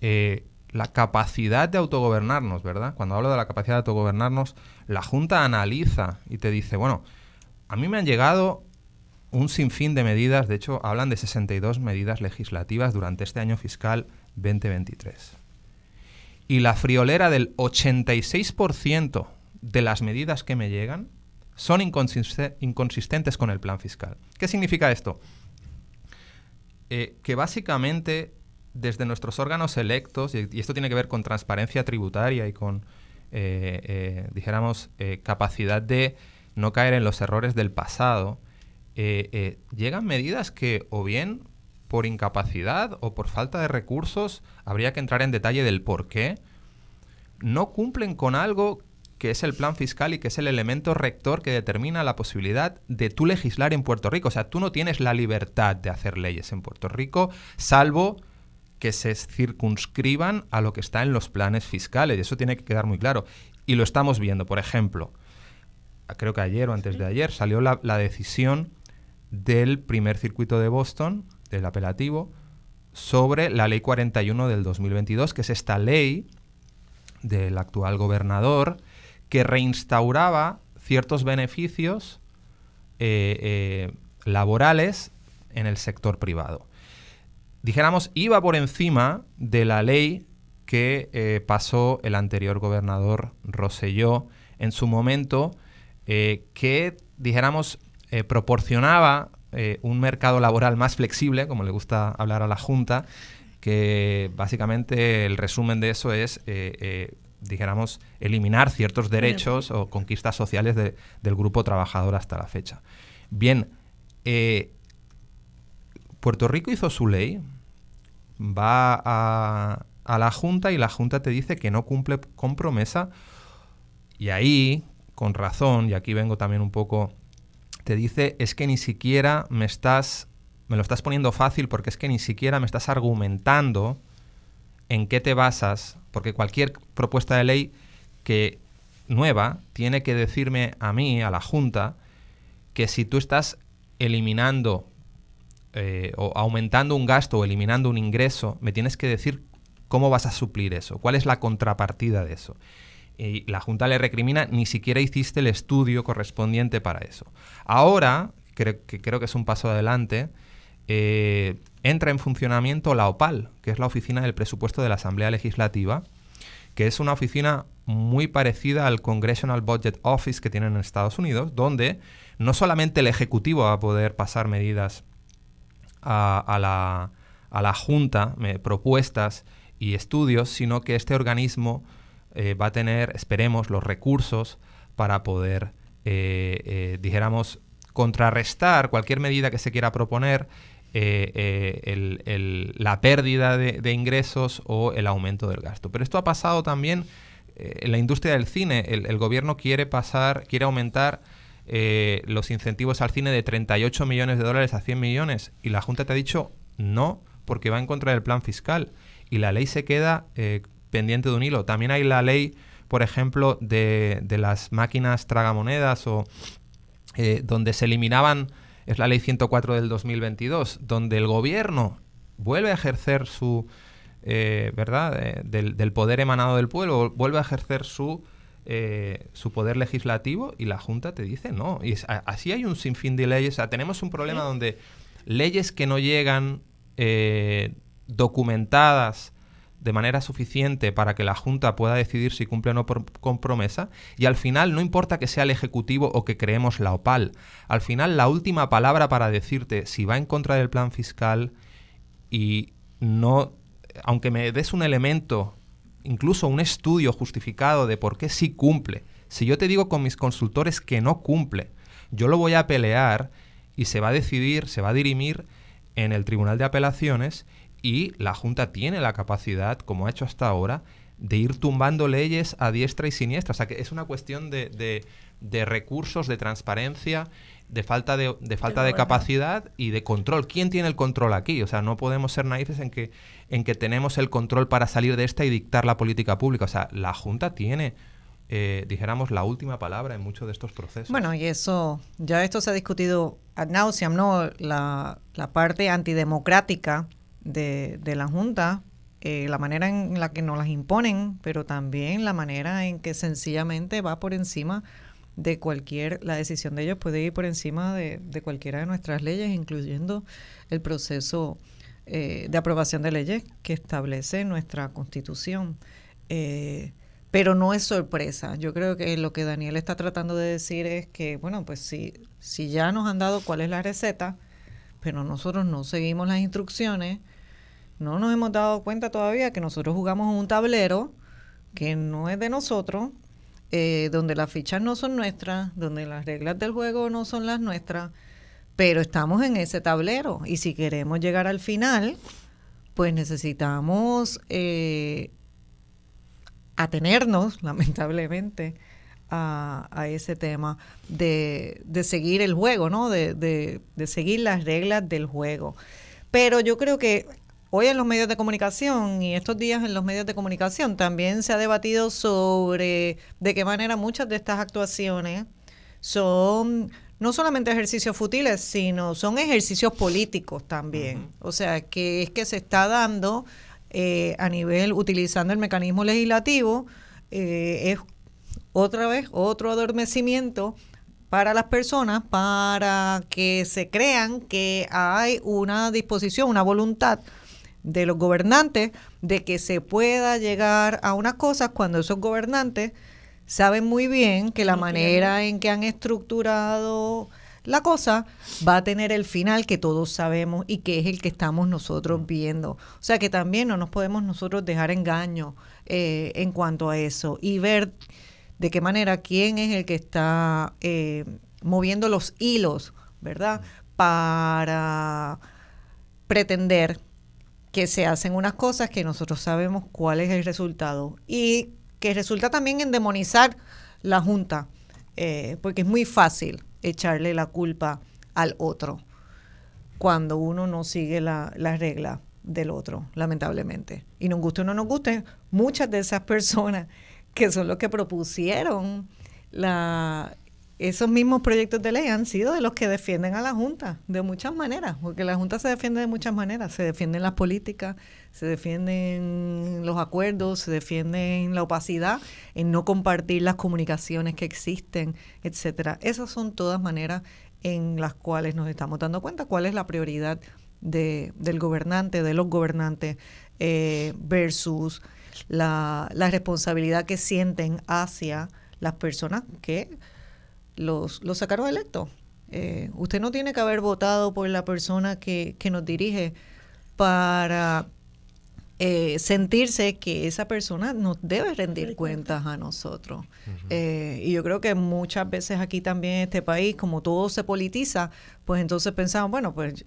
eh, la capacidad de autogobernarnos, ¿verdad? Cuando hablo de la capacidad de autogobernarnos, la Junta analiza y te dice, bueno, a mí me han llegado un sinfín de medidas, de hecho hablan de 62 medidas legislativas durante este año fiscal 2023. Y la friolera del 86% de las medidas que me llegan son inconsistentes con el plan fiscal. ¿Qué significa esto? Eh, que básicamente desde nuestros órganos electos, y, esto tiene que ver con transparencia tributaria y con, eh, eh, dijéramos, capacidad de no caer en los errores del pasado, eh, eh, llegan medidas que o bien por incapacidad o por falta de recursos, habría que entrar en detalle del por qué, no cumplen con algo que es el plan fiscal y que es el elemento rector que determina la posibilidad de tú legislar en Puerto Rico. O sea, tú no tienes la libertad de hacer leyes en Puerto Rico, salvo que se circunscriban a lo que está en los planes fiscales. Y eso tiene que quedar muy claro. Y lo estamos viendo. Por ejemplo, creo que ayer o antes de ayer salió la, la decisión del primer circuito de Boston, del apelativo, sobre la ley 41 del 2022, que es esta ley del actual gobernador que reinstauraba ciertos beneficios eh, eh, laborales en el sector privado. Dijéramos, iba por encima de la ley que eh, pasó el anterior gobernador Roselló en su momento, que dijéramos eh, proporcionaba eh, un mercado laboral más flexible, como le gusta hablar a la Junta, que básicamente el resumen de eso es, eh, dijéramos, eliminar ciertos derechos o conquistas sociales del grupo trabajador hasta la fecha. Bien, Puerto Rico hizo su ley, va a a la Junta y la Junta te dice que no cumple con promesa y ahí, con razón, y aquí vengo también un poco, te dice es que ni siquiera me estás, me lo estás poniendo fácil porque es que ni siquiera me estás argumentando en qué te basas, porque cualquier propuesta de ley que nueva tiene que decirme a mí, a la Junta, que si tú estás eliminando eh, o aumentando un gasto o eliminando un ingreso, me tienes que decir cómo vas a suplir eso, cuál es la contrapartida de eso. Y la Junta le recrimina, ni siquiera hiciste el estudio correspondiente para eso. Ahora, que creo que es un paso adelante, eh, entra en funcionamiento la OPAL, que es la Oficina del Presupuesto de la Asamblea Legislativa, que es una oficina muy parecida al Congressional Budget Office que tienen en Estados Unidos, donde no solamente el Ejecutivo va a poder pasar medidas a, la, a la, Junta, propuestas y estudios, sino que este organismo eh, va a tener, esperemos, los recursos para poder, eh, dijéramos, contrarrestar cualquier medida que se quiera proponer eh, eh, la pérdida de, ingresos o el aumento del gasto. Pero esto ha pasado también eh, en la industria del cine. El, gobierno quiere pasar, quiere aumentar los incentivos al cine de 38 millones de dólares a 100 millones y la Junta te ha dicho no porque va en contra del plan fiscal y la ley se queda pendiente de un hilo. También hay la ley, por ejemplo, de, de las máquinas tragamonedas o donde se eliminaban es la ley 104 del 2022, donde el gobierno vuelve a ejercer su, eh, ¿verdad?, eh, del, poder emanado del pueblo, vuelve a ejercer su, eh, su poder legislativo y la Junta te dice no. Y así hay un sinfín de leyes. O sea, tenemos un problema donde leyes que no llegan documentadas de manera suficiente para que la Junta pueda decidir si cumple o no con promesa y al final no importa que sea el Ejecutivo o que creemos la OPAL, al final la última palabra para decirte si va en contra del plan fiscal y no, aunque me des un elemento, incluso un estudio justificado de por qué sí cumple, si yo te digo con mis consultores que no cumple, yo lo voy a pelear y se va a decidir, se va a dirimir en el Tribunal de Apelaciones y la Junta tiene la capacidad, como ha hecho hasta ahora, de ir tumbando leyes a diestra y siniestra. O sea, que es una cuestión de, de, recursos, de transparencia, de falta de, de falta de capacidad y de control. ¿Quién tiene el control aquí? O sea, no podemos ser naifes en que, en que tenemos el control para salir de esta y dictar la política pública. O sea, la Junta tiene eh, dijéramos, la última palabra en muchos de estos procesos. Bueno, y eso, ya esto se ha discutido ad nauseam, ¿no? La, la parte antidemocrática de, de la Junta, eh, la manera en la que nos las imponen, pero también la manera en que sencillamente va por encima de cualquier, la decisión de ellos puede ir por encima de, de cualquiera de nuestras leyes, incluyendo el proceso eh, de aprobación de leyes que establece nuestra constitución. Eh, pero no es sorpresa. Yo creo que lo que Daniel está tratando de decir es que, bueno, pues si, si ya nos han dado cuál es la receta, pero nosotros no seguimos las instrucciones, no nos hemos dado cuenta todavía que nosotros jugamos un tablero que no es de nosotros, eh, donde las fichas no son nuestras, donde las reglas del juego no son las nuestras, pero estamos en ese tablero y si queremos llegar al final, pues necesitamos eh, atenernos, lamentablemente, a, ese tema de, seguir el juego, ¿no? De seguir las reglas del juego. Pero yo creo que Hoy en los medios de comunicación y estos días en los medios de comunicación también se ha debatido sobre de qué manera muchas de estas actuaciones son no solamente ejercicios futiles, sino son ejercicios políticos también. O sea, que es que se está dando eh, a nivel, utilizando el mecanismo legislativo, eh, es otra vez otro adormecimiento para las personas para que se crean que hay una disposición, una voluntad de los gobernantes de que se pueda llegar a unas cosas cuando esos gobernantes saben muy bien que la manera en que han estructurado la cosa va a tener el final que todos sabemos y que es el que estamos nosotros viendo. O sea que también no nos podemos nosotros dejar engaño eh, en cuanto a eso y ver de qué manera quién es el que está eh, moviendo los hilos, ¿verdad? Para pretender que se hacen unas cosas que nosotros sabemos cuál es el resultado y que resulta también en demonizar la Junta, eh, porque es muy fácil echarle la culpa al otro cuando uno no sigue la, la regla del otro, lamentablemente. Y nos guste o no nos guste, muchas de esas personas que son los que propusieron la, esos mismos proyectos de ley han sido de los que defienden a la Junta, de muchas maneras, porque la Junta se defiende de muchas maneras, se defienden las políticas, se defienden los acuerdos, se defienden la opacidad, en no compartir las comunicaciones que existen, etcétera. Esas son todas maneras en las cuales nos estamos dando cuenta cuál es la prioridad de, del gobernante, de los gobernantes, eh, versus la, la responsabilidad que sienten hacia las personas que los, los sacaron electos. Eh, usted no tiene que haber votado por la persona que, que nos dirige para eh, sentirse que esa persona nos debe rendir cuentas a nosotros. Eh, y yo creo que muchas veces aquí también en este país, como todo se politiza, pues entonces pensamos, bueno, pues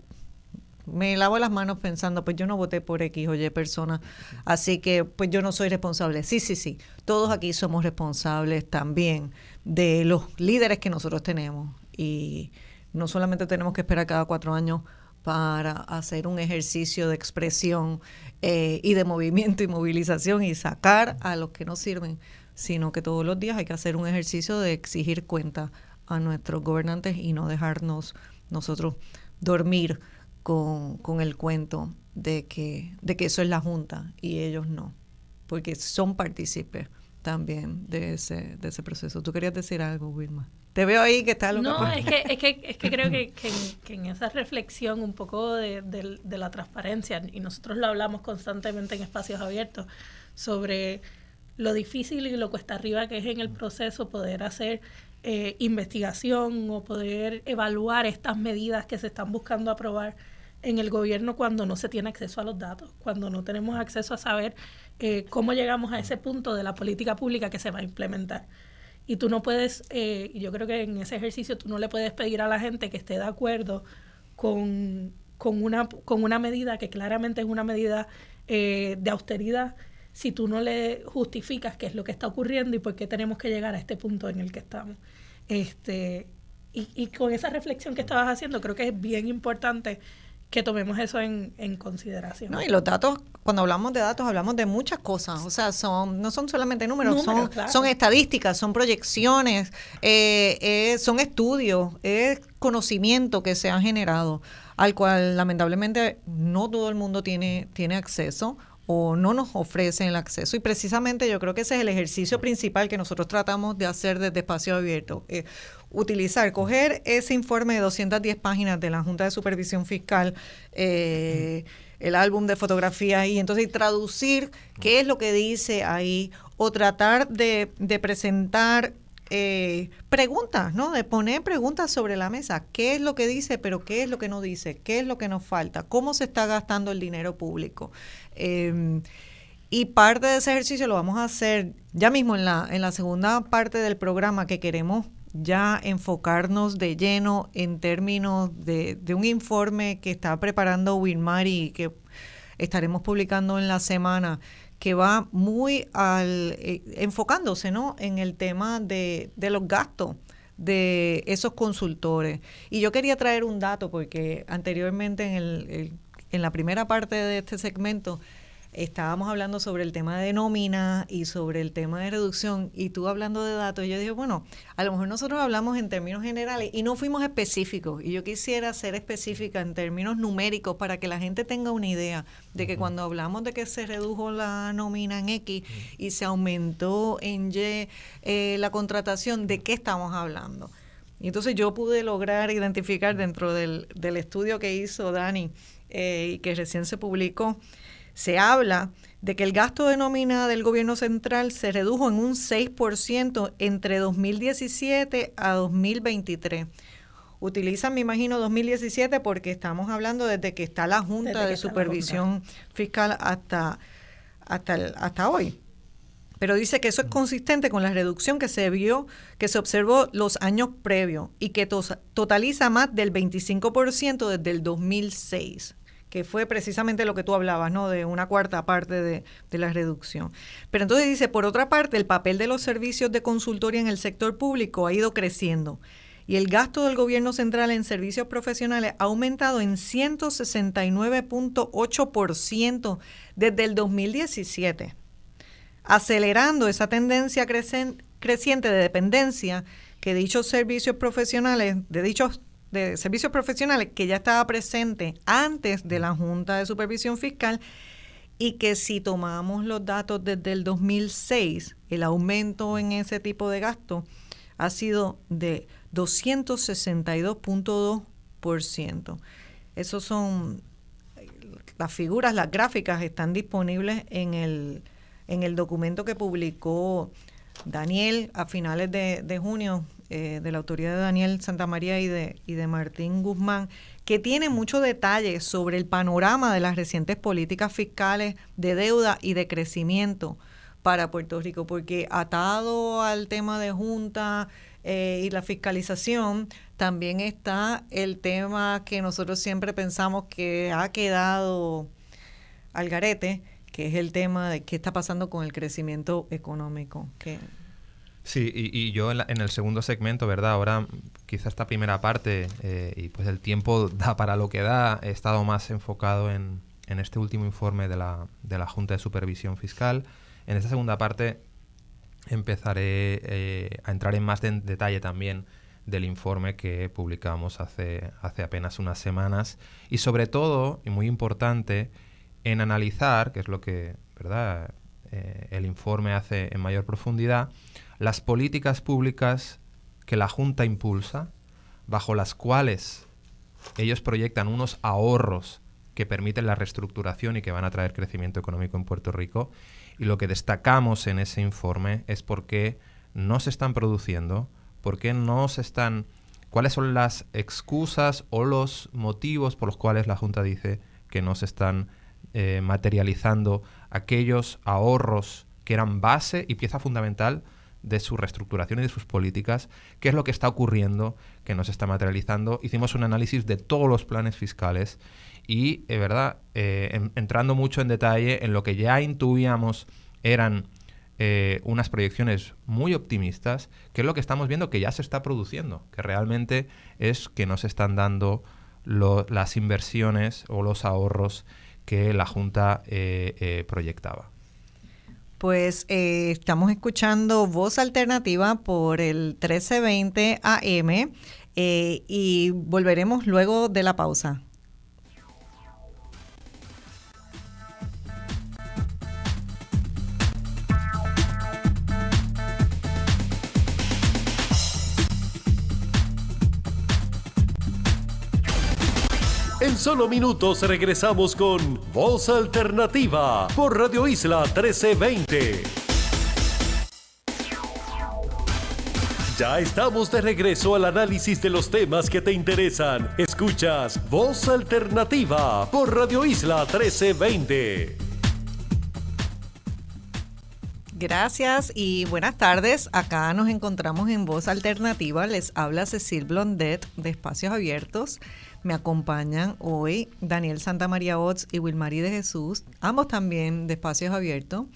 me lavo las manos pensando, pues yo no voté por X o Y persona, así que pues yo no soy responsable. Sí, sí, sí, todos aquí somos responsables también de los líderes que nosotros tenemos. Y no solamente tenemos que esperar cada cuatro años para hacer un ejercicio de expresión eh, y de movimiento y movilización y sacar a los que no sirven, sino que todos los días hay que hacer un ejercicio de exigir cuenta a nuestros gobernantes y no dejarnos nosotros dormir con, con el cuento de que, de que eso es la Junta y ellos no, porque son partícipes también de ese, de ese proceso. ¿Tú querías decir algo, Wilma? Te veo ahí que está lo No, es que, es que, es que creo que, que, en, esa reflexión un poco de, de, la transparencia, y nosotros lo hablamos constantemente en espacios abiertos, sobre lo difícil y lo cuesta arriba que es en el proceso poder hacer eh, investigación o poder evaluar estas medidas que se están buscando aprobar en el gobierno cuando no se tiene acceso a los datos, cuando no tenemos acceso a saber eh, cómo llegamos a ese punto de la política pública que se va a implementar. Y tú no puedes, eh, yo creo que en ese ejercicio tú no le puedes pedir a la gente que esté de acuerdo con, con, una, con una medida que claramente es una medida eh, de austeridad si tú no le justificas qué es lo que está ocurriendo y por qué tenemos que llegar a este punto en el que estamos. Este, y, y con esa reflexión que estabas haciendo, creo que es bien importante que tomemos eso en, consideración. No, y los datos, cuando hablamos de datos, hablamos de muchas cosas. O sea, son no son solamente números, son, son estadísticas, son proyecciones, eh, son estudios, es conocimiento que se ha generado, al cual lamentablemente no todo el mundo tiene, tiene acceso o no nos ofrecen el acceso. Y precisamente yo creo que ese es el ejercicio principal que nosotros tratamos de hacer desde Espacio Abierto. Eh, utilizar, coger ese informe de 210 páginas de la Junta de Supervisión Fiscal, eh, el álbum de fotografías y entonces traducir qué es lo que dice ahí o tratar de, de presentar eh, preguntas, ¿no? De poner preguntas sobre la mesa. ¿Qué es lo que dice, pero qué es lo que no dice? ¿Qué es lo que nos falta? ¿Cómo se está gastando el dinero público? Em, y parte de ese ejercicio lo vamos a hacer ya mismo en la, en la segunda parte del programa que queremos ya enfocarnos de lleno en términos de, de un informe que está preparando Wilmar y que estaremos publicando en la semana que va muy al eh, enfocándose ¿no? en el tema de, de los gastos de esos consultores. Y yo quería traer un dato porque anteriormente en, el, en la primera parte de este segmento estábamos hablando sobre el tema de nómina y sobre el tema de reducción y tú hablando de datos, yo dije, bueno, a lo mejor nosotros hablamos en términos generales y no fuimos específicos y yo quisiera ser específica en términos numéricos para que la gente tenga una idea de que cuando hablamos de que se redujo la nómina en X y se aumentó en Y eh, la contratación, ¿de qué estamos hablando? Y entonces yo pude lograr identificar dentro del, del estudio que hizo Dani eh, y que recién se publicó, se habla de que el gasto de nómina del gobierno central se redujo en un 6% entre 2017 a 2023. Utilizan, me imagino, 2017 porque estamos hablando desde que está la Junta de Supervisión Fiscal hasta, hasta, hasta hoy. Pero dice que eso es consistente con la reducción que se vio, que se observó los años previos y que totaliza más del 25% desde el 2006 que fue precisamente lo que tú hablabas, ¿no? De una cuarta parte de, de, la reducción. Pero entonces dice, por otra parte, el papel de los servicios de consultoría en el sector público ha ido creciendo y el gasto del gobierno central en servicios profesionales ha aumentado en 169.8% desde el 2017, acelerando esa tendencia creciente de dependencia que dichos servicios profesionales, de dichos de servicios profesionales que ya estaba presente antes de la Junta de Supervisión Fiscal y que si tomamos los datos desde el 2006, el aumento en ese tipo de gasto ha sido de 262.2%. Esos son las figuras, las gráficas están disponibles en el, en el documento que publicó Daniel a finales de, junio eh, de la autoridad de Daniel Santamaría y de, y de Martín Guzmán, que tiene mucho detalle sobre el panorama de las recientes políticas fiscales de deuda y de crecimiento para Puerto Rico, porque atado al tema de junta, eh, y la fiscalización, también está el tema que nosotros siempre pensamos que ha quedado al garete, que es el tema de qué está pasando con el crecimiento económico. Que, Sí, y, yo en, el segundo segmento, ¿verdad? Ahora quizá esta primera parte, eh, y pues el tiempo da para lo que da, he estado más enfocado en, en este último informe de la, de la Junta de Supervisión Fiscal. En esta segunda parte empezaré eh, a entrar en más detalle también del informe que publicamos hace, hace apenas unas semanas y sobre todo, y muy importante, en analizar, que es lo que ¿verdad? Eh, el informe hace en mayor profundidad, las políticas públicas que la Junta impulsa, bajo las cuales ellos proyectan unos ahorros que permiten la reestructuración y que van a traer crecimiento económico en Puerto Rico y lo que destacamos en ese informe es por qué no se están produciendo, por qué no se están, cuáles son las excusas o los motivos por los cuales la Junta dice que no se están eh, materializando aquellos ahorros que eran base y pieza fundamental de su reestructuración y de sus políticas, qué es lo que está ocurriendo, que no se está materializando. Hicimos un análisis de todos los planes fiscales y, es verdad, eh, entrando mucho en detalle en lo que ya intuíamos eran eh, unas proyecciones muy optimistas, que es lo que estamos viendo que ya se está produciendo, que realmente es que no se están dando las inversiones o los ahorros que la Junta eh, proyectaba. Pues estamos escuchando Voz Alternativa por el 1320 AM y volveremos luego de la pausa. Solo minutos regresamos con Voz Alternativa por Radio Isla 1320. Ya estamos de regreso al análisis de los temas que te interesan. Escuchas Voz Alternativa por Radio Isla 1320. Gracias y buenas tardes. Acá nos encontramos en Voz Alternativa. Les habla Cecil Blondet de Espacios Abiertos. Me acompañan hoy Daniel Santa María Ots y Wilmarí de Jesús, ambos también de Espacios Abiertos.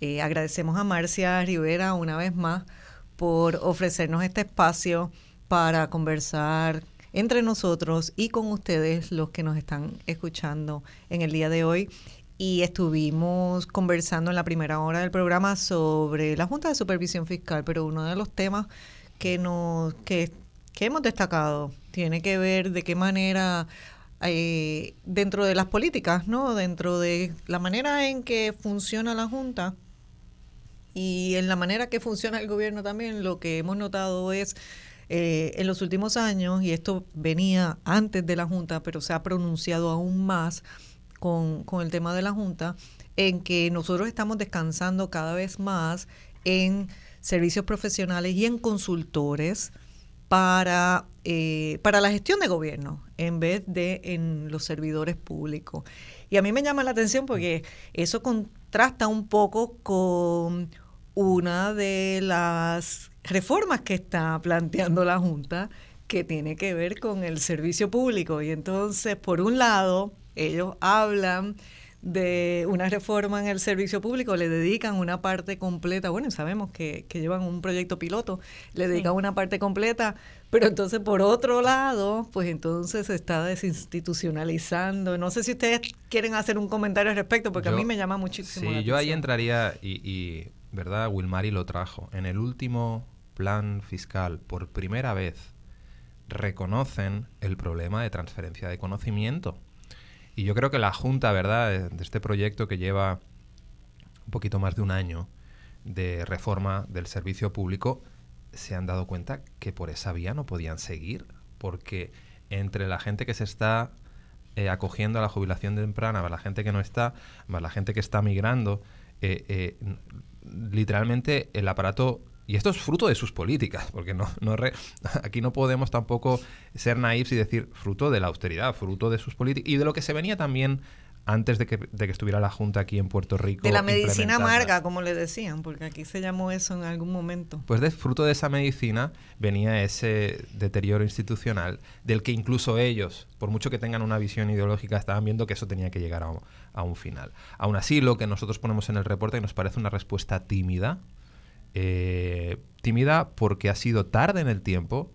Eh, agradecemos a Marcia Rivera una vez más por ofrecernos este espacio para conversar entre nosotros y con ustedes los que nos están escuchando en el día de hoy. Y estuvimos conversando en la primera hora del programa sobre la Junta de Supervisión Fiscal, pero uno de los temas que nos que que hemos destacado tiene que ver de qué manera eh, dentro de las políticas, ¿no? Dentro de la manera en que funciona la Junta y en la manera que funciona el gobierno también, lo que hemos notado es eh, en los últimos años, y esto venía antes de la Junta, pero se ha pronunciado aún más con, con el tema de la Junta, en que nosotros estamos descansando cada vez más en servicios profesionales y en consultores para, eh, para la gestión de gobierno en vez de en los servidores públicos. Y a mí me llama la atención porque eso contrasta un poco con una de las reformas que está planteando la Junta que tiene que ver con el servicio público. Y entonces, por un lado, ellos hablan de una reforma en el servicio público, le dedican una parte completa, bueno, sabemos que, llevan un proyecto piloto, le dedican una parte completa, pero entonces por otro lado, pues entonces se está desinstitucionalizando. No sé si ustedes quieren hacer un comentario al respecto, porque a mí me llama muchísimo. Sí, yo ahí entraría y, y, ¿verdad? Wilmari lo trajo. En el último plan fiscal, por primera vez, reconocen el problema de transferencia de conocimiento y yo creo que la Junta, ¿verdad?, de este proyecto que lleva un poquito más de un año de reforma del servicio público, se han dado cuenta que por esa vía no podían seguir, porque entre la gente que se está eh, acogiendo a la jubilación temprana, más la gente que no está, más la gente que está migrando, eh, eh, literalmente el aparato y esto es fruto de sus políticas, porque no, no aquí no podemos tampoco ser naivos y decir fruto de la austeridad, fruto de sus políticas y de lo que se venía también antes de que, de que, estuviera la Junta aquí en Puerto Rico. De la medicina amarga, como le decían, porque aquí se llamó eso en algún momento. Pues de fruto de esa medicina venía ese deterioro institucional, del que incluso ellos, por mucho que tengan una visión ideológica, estaban viendo que eso tenía que llegar a un, a un final. Aún así, lo que nosotros ponemos en el reporte nos parece una respuesta tímida, eh, tímida porque ha sido tarde en el tiempo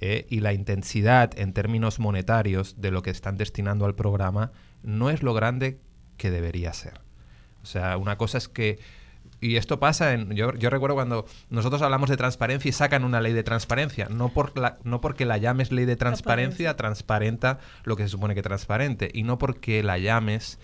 eh, y la intensidad en términos monetarios de lo que están destinando al programa no es lo grande que debería ser. O sea, una cosa es que... Y esto pasa en... Yo, recuerdo cuando nosotros hablamos de transparencia y sacan una ley de transparencia. No, por la, no porque la llames ley de transparencia, transparenta lo que se supone que transparente. Y no porque la llames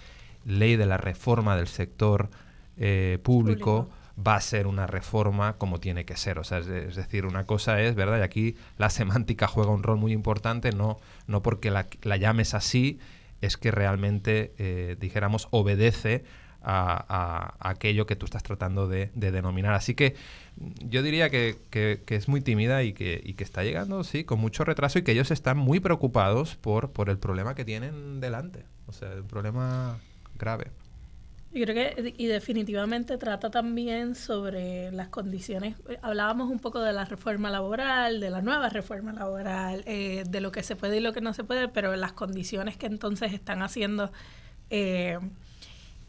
ley de la reforma del sector eh, público va a ser una reforma como tiene que ser. O sea, es, decir, una cosa es, ¿verdad? Y aquí la semántica juega un rol muy importante, no, no porque la, llames así, es que realmente, eh, dijéramos, obedece a, aquello que tú estás tratando de, denominar. Así que yo diría que, es muy tímida y que, y que, está llegando, sí, con mucho retraso y que ellos están muy preocupados por, por el problema que tienen delante. O sea, un problema grave. Yo creo que, y definitivamente trata también sobre las condiciones, hablábamos un poco de la reforma laboral, de la nueva reforma laboral, eh, de lo que se puede y lo que no se puede, pero las condiciones que entonces están haciendo eh,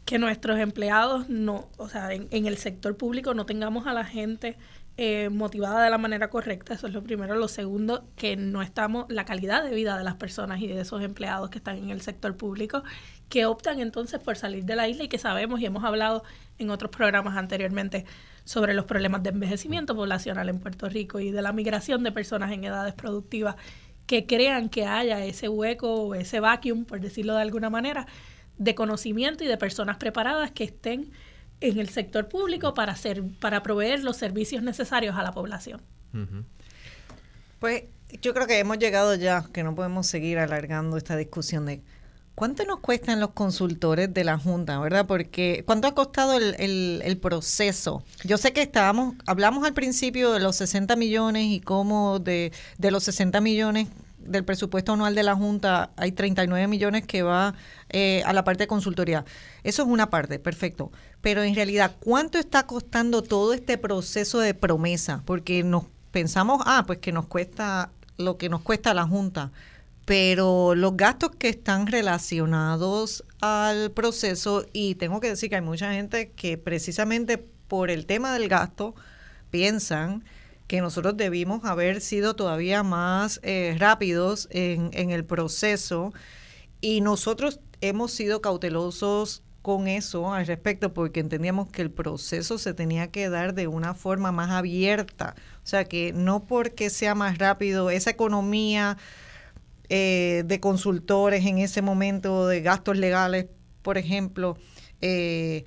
que nuestros empleados no, o sea, en, en, el sector público no tengamos a la gente eh, motivada de la manera correcta, eso es lo primero. Lo segundo, que no estamos, la calidad de vida de las personas y de esos empleados que están en el sector público, que optan entonces por salir de la isla y que sabemos y hemos hablado en otros programas anteriormente sobre los problemas de envejecimiento poblacional en Puerto Rico y de la migración de personas en edades productivas que crean que haya ese hueco o ese vacuum, por decirlo de alguna manera, de conocimiento y de personas preparadas que estén en el sector público para, hacer, para proveer los servicios necesarios a la población. Pues yo creo que hemos llegado ya, que no podemos seguir alargando esta discusión de cuánto nos cuestan los consultores de la Junta, ¿verdad? Porque cuánto ha costado el, proceso. Yo sé que estábamos, hablamos al principio de los 60 millones y cómo de, de los 60 millones del presupuesto anual de la Junta hay 39 millones que va eh, a la parte de consultoría. Eso es una parte, perfecto. Pero en realidad, ¿cuánto está costando todo este proceso de promesa? Porque nos pensamos, ah, pues que nos cuesta lo que nos cuesta la Junta. Pero los gastos que están relacionados al proceso, y tengo que decir que hay mucha gente que precisamente por el tema del gasto piensan que nosotros debimos haber sido todavía más eh, rápidos en, en el proceso y nosotros hemos sido cautelosos con eso al respecto porque entendíamos que el proceso se tenía que dar de una forma más abierta. O sea, que no porque sea más rápido, esa economía eh, de consultores en ese momento, de gastos legales, por ejemplo, eh,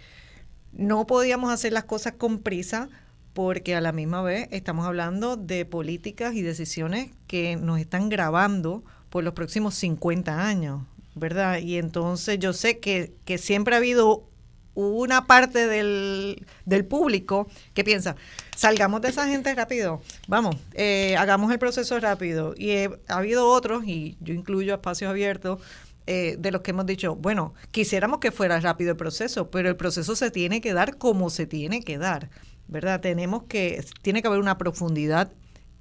no podíamos hacer las cosas con prisa porque a la misma vez estamos hablando de políticas y decisiones que nos están grabando por los próximos 50 años, ¿verdad? Y entonces yo sé que, que siempre ha habido una parte del, del, público que piensa, salgamos de esa gente rápido, vamos, eh, hagamos el proceso rápido. Y ha habido otros, y yo incluyo espacios abiertos, eh, de los que hemos dicho, bueno, quisiéramos que fuera rápido el proceso, pero el proceso se tiene que dar como se tiene que dar. ¿verdad? Tenemos que, tiene que haber una profundidad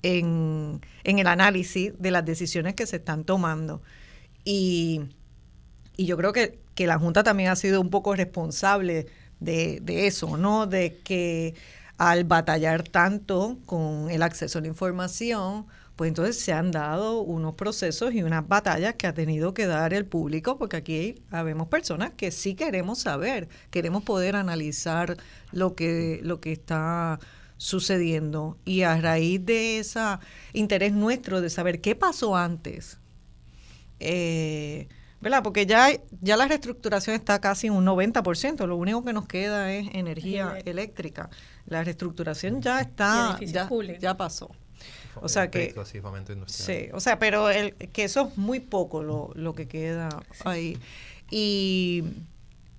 en, el análisis de las decisiones que se están tomando. Y, y yo creo que, que la Junta también ha sido un poco responsable de, eso, ¿no? De que al batallar tanto con el acceso a la información, pues entonces se han dado unos procesos y unas batallas que ha tenido que dar el público, porque aquí habemos personas que sí queremos saber, queremos poder analizar lo que, lo que está sucediendo. Y a raíz de ese interés nuestro de saber qué pasó antes, eh, ¿verdad? Porque ya, ya la reestructuración está casi un 90%, lo único que nos queda es energía eléctrica. La reestructuración ya está, ya, ya pasó. O sea que sí, o sea, pero el, que eso es muy poco lo, lo que queda ahí. Y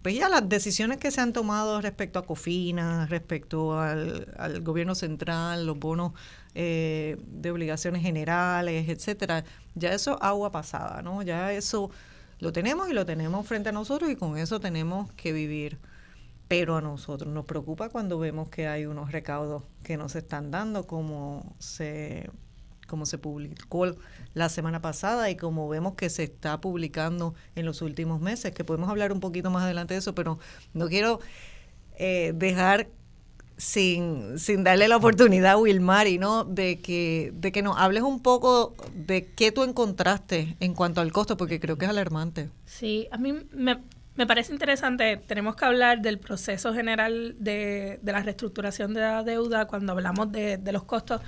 pues ya las decisiones que se han tomado respecto a Cofina, respecto al, al gobierno central, los bonos eh, de obligaciones generales, etcétera, ya eso agua pasada, ¿no? Ya eso lo tenemos y lo tenemos frente a nosotros y con eso tenemos que vivir. Pero a nosotros nos preocupa cuando vemos que hay unos recaudos que no se están dando como se como se publicó la semana pasada y como vemos que se está publicando en los últimos meses, que podemos hablar un poquito más adelante de eso, pero no quiero eh, dejar sin, sin darle la oportunidad a Wilmari, ¿no? De que, de que nos hables un poco de qué tú encontraste en cuanto al costo, porque creo que es alarmante. Sí, a mí me, me parece interesante, tenemos que hablar del proceso general de, la reestructuración de la deuda cuando hablamos de, los costos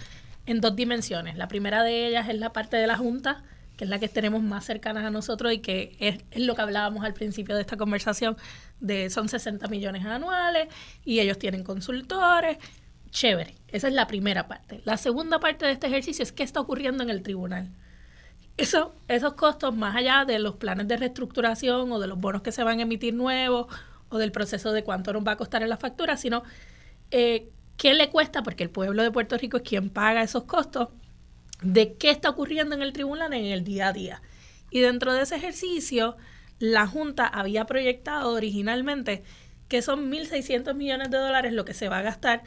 en dos dimensiones. La primera de ellas es la parte de la Junta, que es la que tenemos más cercanas a nosotros y que es, lo que hablábamos al principio de esta conversación, son 60 millones anuales y ellos tienen consultores. Chévere, esa es la primera parte. La segunda parte de este ejercicio es qué está ocurriendo en el tribunal eso, esos costos, más allá de los planes de reestructuración o de los bonos que se van a emitir nuevos o del proceso de cuánto nos va a costar en la factura, sino eh, qué le cuesta, porque el pueblo de Puerto Rico es quien paga esos costos, de qué está ocurriendo en el tribunal en el día a día. Y dentro de ese ejercicio, la Junta había proyectado originalmente que son 1.600 millones de dólares lo que se va a gastar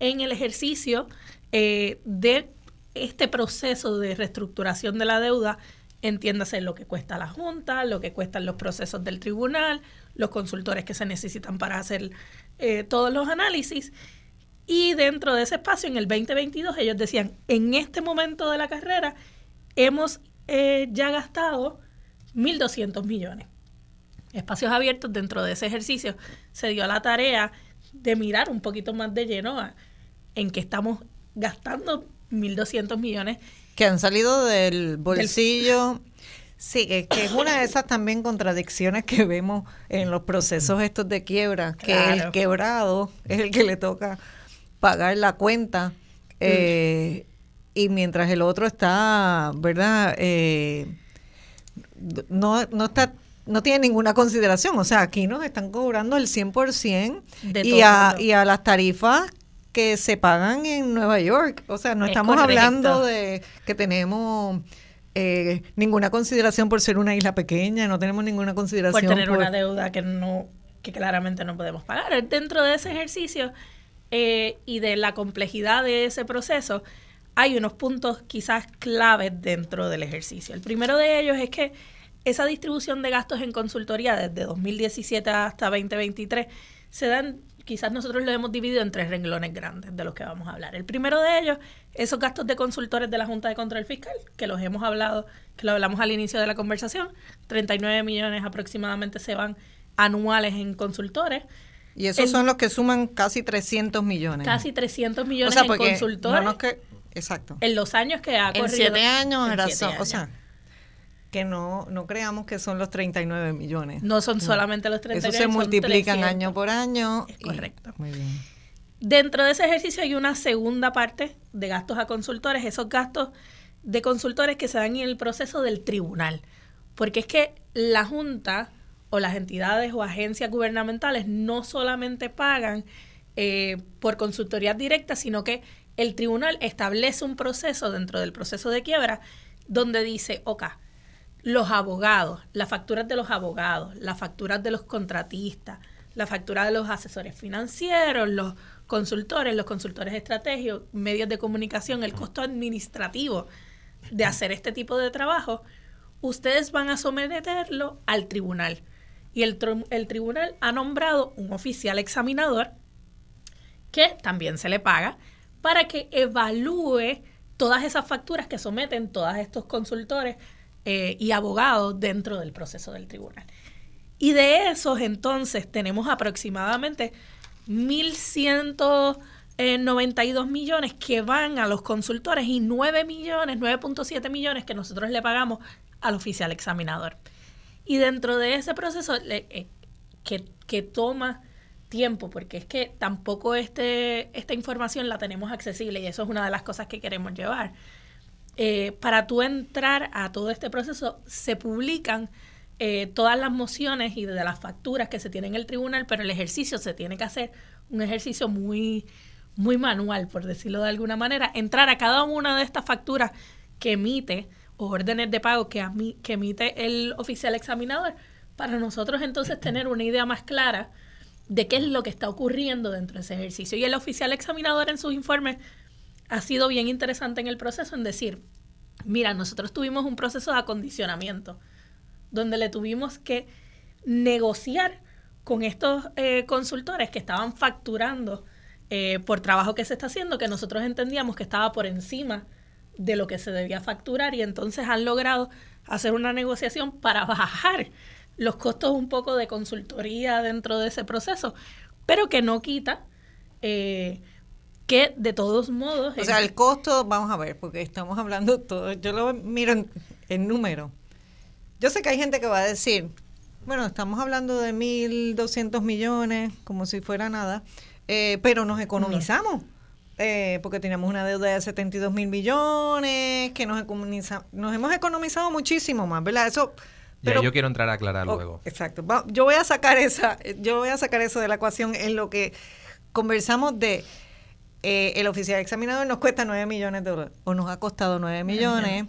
en el ejercicio eh, de este proceso de reestructuración de la deuda, entiéndase lo que cuesta la Junta, lo que cuestan los procesos del tribunal, los consultores que se necesitan para hacer eh, todos los análisis. Y dentro de ese espacio, en el 2022, ellos decían, en este momento de la carrera, hemos eh, ya gastado 1.200 millones. Espacios abiertos dentro de ese ejercicio se dio la tarea de mirar un poquito más de lleno en que estamos gastando 1.200 millones. Que han salido del bolsillo. Sí, que, es una de esas también contradicciones que vemos en los procesos estos de quiebra, que el quebrado es el que le toca pagar la cuenta eh, y mientras el otro está, ¿verdad? Eh, no, no está no tiene ninguna consideración, o sea, aquí nos están cobrando el 100% y, a, y a las tarifas que se pagan en Nueva York. O sea, no estamos hablando de que tenemos eh, ninguna consideración por ser una isla pequeña, no tenemos ninguna consideración por tener una deuda que no que claramente no podemos pagar. Dentro de ese ejercicio eh, y de la complejidad de ese proceso, hay unos puntos quizás claves dentro del ejercicio. El primero de ellos es que esa distribución de gastos en consultoría desde 2017 hasta 2023 se dan quizás nosotros lo hemos dividido en tres renglones grandes de los que vamos a hablar. El primero de ellos, esos gastos de consultores de la Junta de Control Fiscal, que los hemos hablado, que lo hablamos al inicio de la conversación. 39 millones aproximadamente se van anuales en consultores. Y esos son los que suman casi 300 millones. Casi 300 millones en consultores. que, exacto. En los años que ha corrido. En siete años, en siete o sea, que no, no creamos que son los 39 millones. No son solamente los 39 Eso se multiplican año por año. correcto. muy bien. Dentro de ese ejercicio hay una segunda parte de gastos a consultores, esos gastos de consultores que se dan en el proceso del tribunal. Porque es que la Junta o las entidades o agencias gubernamentales no solamente pagan eh, por consultoría directa, sino que el tribunal establece un proceso dentro del proceso de quiebra donde dice, ok, los abogados, las facturas de los abogados, las facturas de los contratistas, la factura de los asesores financieros, los consultores, los consultores estratégicos, medios de comunicación, el costo administrativo de hacer este tipo de trabajo, ustedes van a someterlo al tribunal. Y el, el tribunal ha nombrado un oficial examinador que también se le paga para que evalúe todas esas facturas que someten todos estos consultores eh, y abogados dentro del proceso del tribunal. Y de esos entonces tenemos aproximadamente 1.192 millones que van a los consultores y 9 millones, 9.7 millones que nosotros le pagamos al oficial examinador. Y dentro de ese proceso eh, que, que toma tiempo, porque es que tampoco este, esta información la tenemos accesible y eso es una de las cosas que queremos llevar. Eh, para tú entrar a todo este proceso, se publican eh, todas las mociones y de las facturas que se tienen en el tribunal, pero el ejercicio se tiene que hacer un ejercicio muy, muy manual, por decirlo de alguna manera, entrar a cada una de estas facturas que emite o órdenes de pago que, a mí, que emite el oficial examinador, para nosotros entonces tener una idea más clara de qué es lo que está ocurriendo dentro de ese ejercicio. Y el oficial examinador en sus informes ha sido bien interesante en el proceso en decir, mira, nosotros tuvimos un proceso de acondicionamiento donde le tuvimos que negociar con estos eh, consultores que estaban facturando eh, por trabajo que se está haciendo, que nosotros entendíamos que estaba por encima de lo que se debía facturar y entonces han logrado hacer una negociación para bajar los costos un poco de consultoría dentro de ese proceso, pero que no quita eh, que de todos modos... O sea, el costo, vamos a ver, porque estamos hablando todo, yo lo miro en, número. Yo sé que hay gente que va a decir, bueno, estamos hablando de 1.200 millones, como si fuera nada, eh, pero nos economizamos. Eh, porque teníamos una deuda de 72 mil millones, que nos, nos hemos economizado muchísimo más, ¿verdad? Eso yo quiero entrar a aclarar luego. Exacto. yo voy a sacar esa, yo voy a sacar eso de la ecuación en lo que conversamos de eh, el oficial examinador nos cuesta 9 millones de dólares, o nos ha costado 9 millones,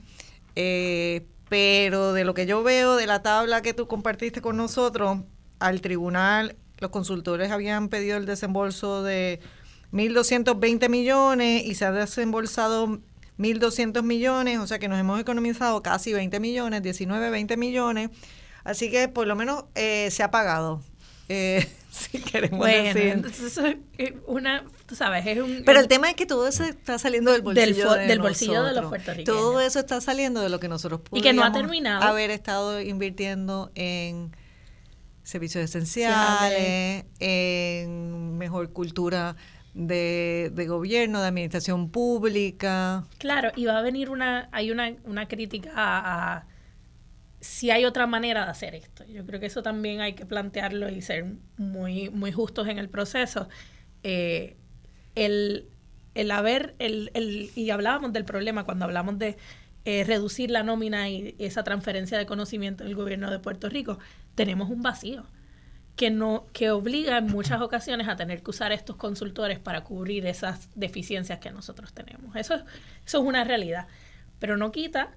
eh, pero de lo que yo veo de la tabla que tú compartiste con nosotros, al tribunal los consultores habían pedido el desembolso de 1.220 millones y se ha desembolsado 1.200 millones, o sea que nos hemos economizado casi 20 millones, 19, 20 millones. Así que por lo menos eh, se ha pagado. Eh, si queremos bueno, Entonces es una, tú sabes, es un... Pero el tema es que todo eso está saliendo del bolsillo, del, del bolsillo de los puertorriqueños. Todo eso está saliendo de lo que nosotros y que no ha terminado. haber estado invirtiendo en servicios esenciales, en mejor cultura de, de, gobierno, de administración pública. Claro, y va a venir una, hay una, una crítica a, si hay otra manera de hacer esto. Yo creo que eso también hay que plantearlo y ser muy, muy justos en el proceso. Eh, el, el haber, el, el, y hablábamos del problema cuando hablamos de eh, reducir la nómina y esa transferencia de conocimiento del gobierno de Puerto Rico, tenemos un vacío que, no, que obliga en muchas ocasiones a tener que usar estos consultores para cubrir esas deficiencias que nosotros tenemos. Eso, eso es una realidad, pero no quita,